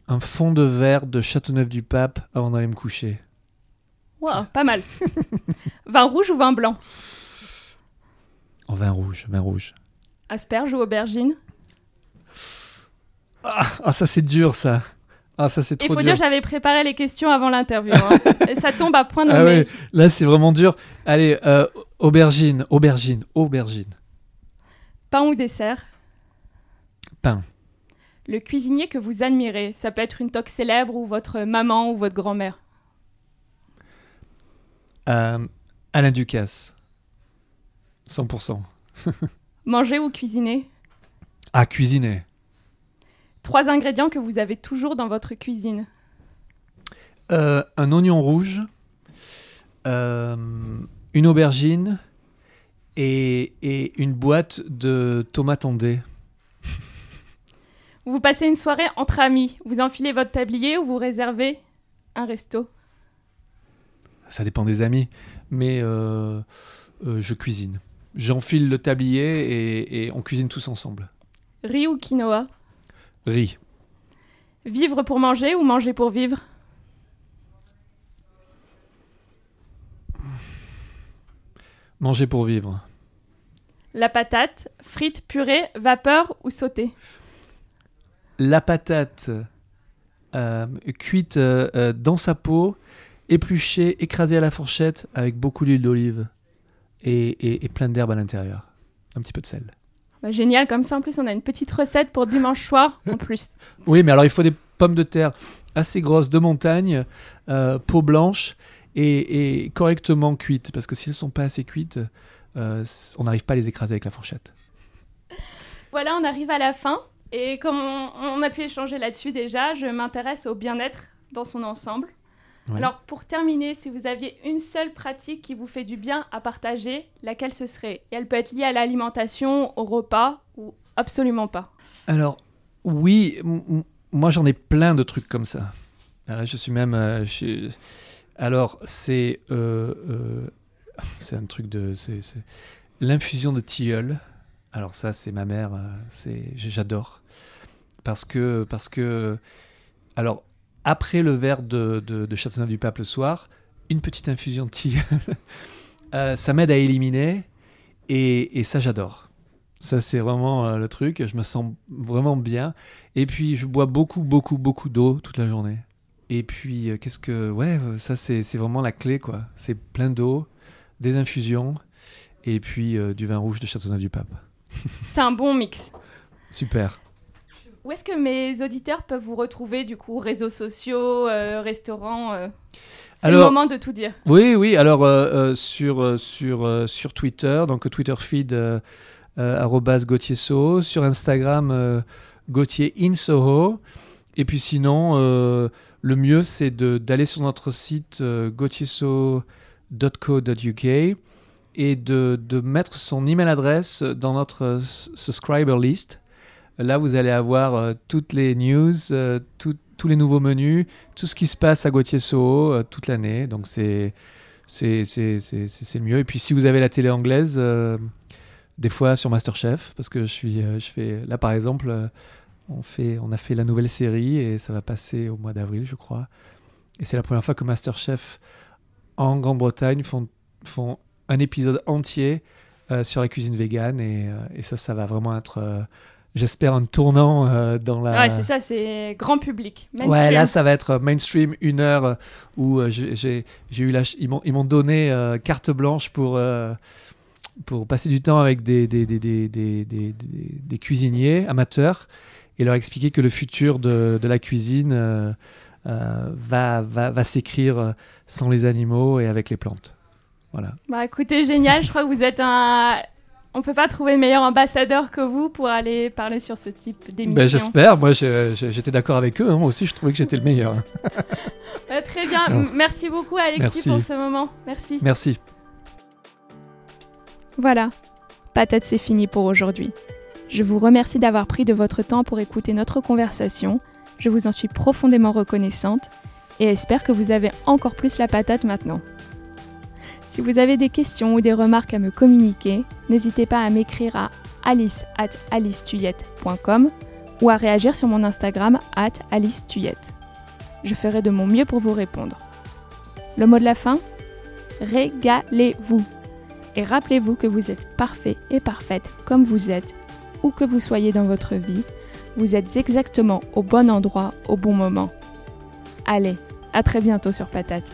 un fond de verre de Châteauneuf-du-Pape avant d'aller me coucher. Wow, pas mal. (laughs) vin rouge ou vin blanc En vin rouge, vin rouge. Asperge ou aubergine Ah, ah, ça c'est dur ça. Ah, ça c'est Il trop faut dur. dire, j'avais préparé les questions avant l'interview. hein. (laughs) Et ça tombe à point nommé. Ah ouais, là c'est vraiment dur. Allez, euh, aubergine, aubergine, aubergine. Pain ou dessert Pain. Le cuisinier que vous admirez, ça peut être une toque célèbre ou votre maman ou votre grand-mère. Euh, Alain Ducasse. 100%. Manger ou cuisiner? Ah, cuisiner. Trois ingrédients que vous avez toujours dans votre cuisine. Euh, un oignon rouge, euh, une aubergine et, et une boîte de tomates en dés. Vous passez une soirée entre amis. Vous enfilez votre tablier ou vous réservez un resto? Ça dépend des amis, mais euh, euh, je cuisine. J'enfile le tablier et, et on cuisine tous ensemble. Riz ou quinoa? Riz. Vivre pour manger ou manger pour vivre? Manger pour vivre. La patate, frite, purée, vapeur ou sautée? La patate euh, cuite euh, dans sa peau, épluchée, écrasée à la fourchette avec beaucoup d'huile d'olive et, et- et plein d'herbes à l'intérieur. Un petit peu de sel. Bah, Génial, comme ça en plus on a une petite recette pour dimanche soir en (laughs) plus. Oui, mais alors il faut des pommes de terre assez grosses de montagne, euh, peau blanche et, et correctement cuites. Parce que si elles sont pas assez cuites, euh, on n'arrive pas à les écraser avec la fourchette. Voilà, on arrive à la fin. Et comme on, on a pu échanger là-dessus déjà, je m'intéresse au bien-être dans son ensemble. Alors pour terminer, si vous aviez une seule pratique qui vous fait du bien à partager, laquelle ce serait? Et elle peut être liée à l'alimentation, au repas ou absolument pas? Alors, oui, moi j'en ai plein de trucs comme ça. Alors, je suis même. euh, je Alors, c'est. euh, euh, c'est un truc de. L'infusion de tilleul. Alors, ça, c'est ma mère. c'est J'adore. Parce que. Parce que alors, après le verre de, de, de Châteauneuf-du-Pape le soir, une petite infusion de tilleul, (laughs) euh, ça m'aide à éliminer. Et, et ça, j'adore. Ça, c'est vraiment euh, le truc. Je me sens vraiment bien. Et puis, je bois beaucoup, beaucoup, beaucoup d'eau toute la journée. Et puis, euh, qu'est-ce que. Ouais, euh, ça, c'est vraiment la clé, quoi. C'est plein d'eau, des infusions, et puis du vin rouge de Châteauneuf-du-Pape. C'est un bon mix. Super. Où est-ce que mes auditeurs peuvent vous retrouver du coup Réseaux sociaux, euh, restaurants euh, C'est le moment de tout dire. Oui, oui. Alors, euh, sur, sur, sur Twitter, donc Twitter feed, Gauthier Soho. Sur Instagram, Gauthier in Soho. Et puis sinon, le mieux, c'est d'aller sur notre site gauthier.co.uk et de, de mettre son email adresse dans notre subscriber list. Là, vous allez avoir euh, toutes les news, euh, tous les nouveaux menus, tout ce qui se passe à Gauthier Soho euh, toute l'année. Donc, c'est le mieux. Et puis, si vous avez la télé anglaise, des fois sur Masterchef, parce que je suis, je fais là par exemple, on fait, on a fait la nouvelle série et ça va passer au mois d'avril, je crois. Et c'est la première fois que Masterchef en Grande-Bretagne font, font un épisode entier sur la cuisine végane et, et ça, ça va vraiment être, j'espère, un tournant euh, dans la. Ouais, c'est ça, c'est grand public. Ouais, là, ça va être euh, mainstream, une heure euh, où euh, j'ai eu la ils m'ont ils m'ont donné carte blanche pour, pour passer du temps avec des, des, des, des, des, cuisiniers amateurs et leur expliquer que le futur de, de la cuisine va, va, va s'écrire sans les animaux et avec les plantes. Voilà. Bah écoutez, génial, je crois que vous êtes un... On peut pas trouver de meilleur ambassadeur que vous pour aller parler sur ce type d'émission. Ben, J'espère, moi j'étais d'accord avec eux, hein. moi aussi je trouvais que j'étais le meilleur. (laughs) Bah, très bien, Non. Merci beaucoup Alexis Merci. pour ce moment. Merci. Merci. Voilà, patate c'est fini pour aujourd'hui. Je vous remercie d'avoir pris de votre temps pour écouter notre conversation. Je vous en suis profondément reconnaissante et espère que vous avez encore plus la patate maintenant. Si vous avez des questions ou des remarques à me communiquer, n'hésitez pas à m'écrire à alice at alicetuyette.com ou à réagir sur mon Instagram at alicetuyette. Je ferai de mon mieux pour vous répondre. Le mot de la fin? Régalez-vous et rappelez-vous que vous êtes parfait et parfaite comme vous êtes, où que vous soyez dans votre vie, vous êtes exactement au bon endroit au bon moment. Allez, à très bientôt sur Patate.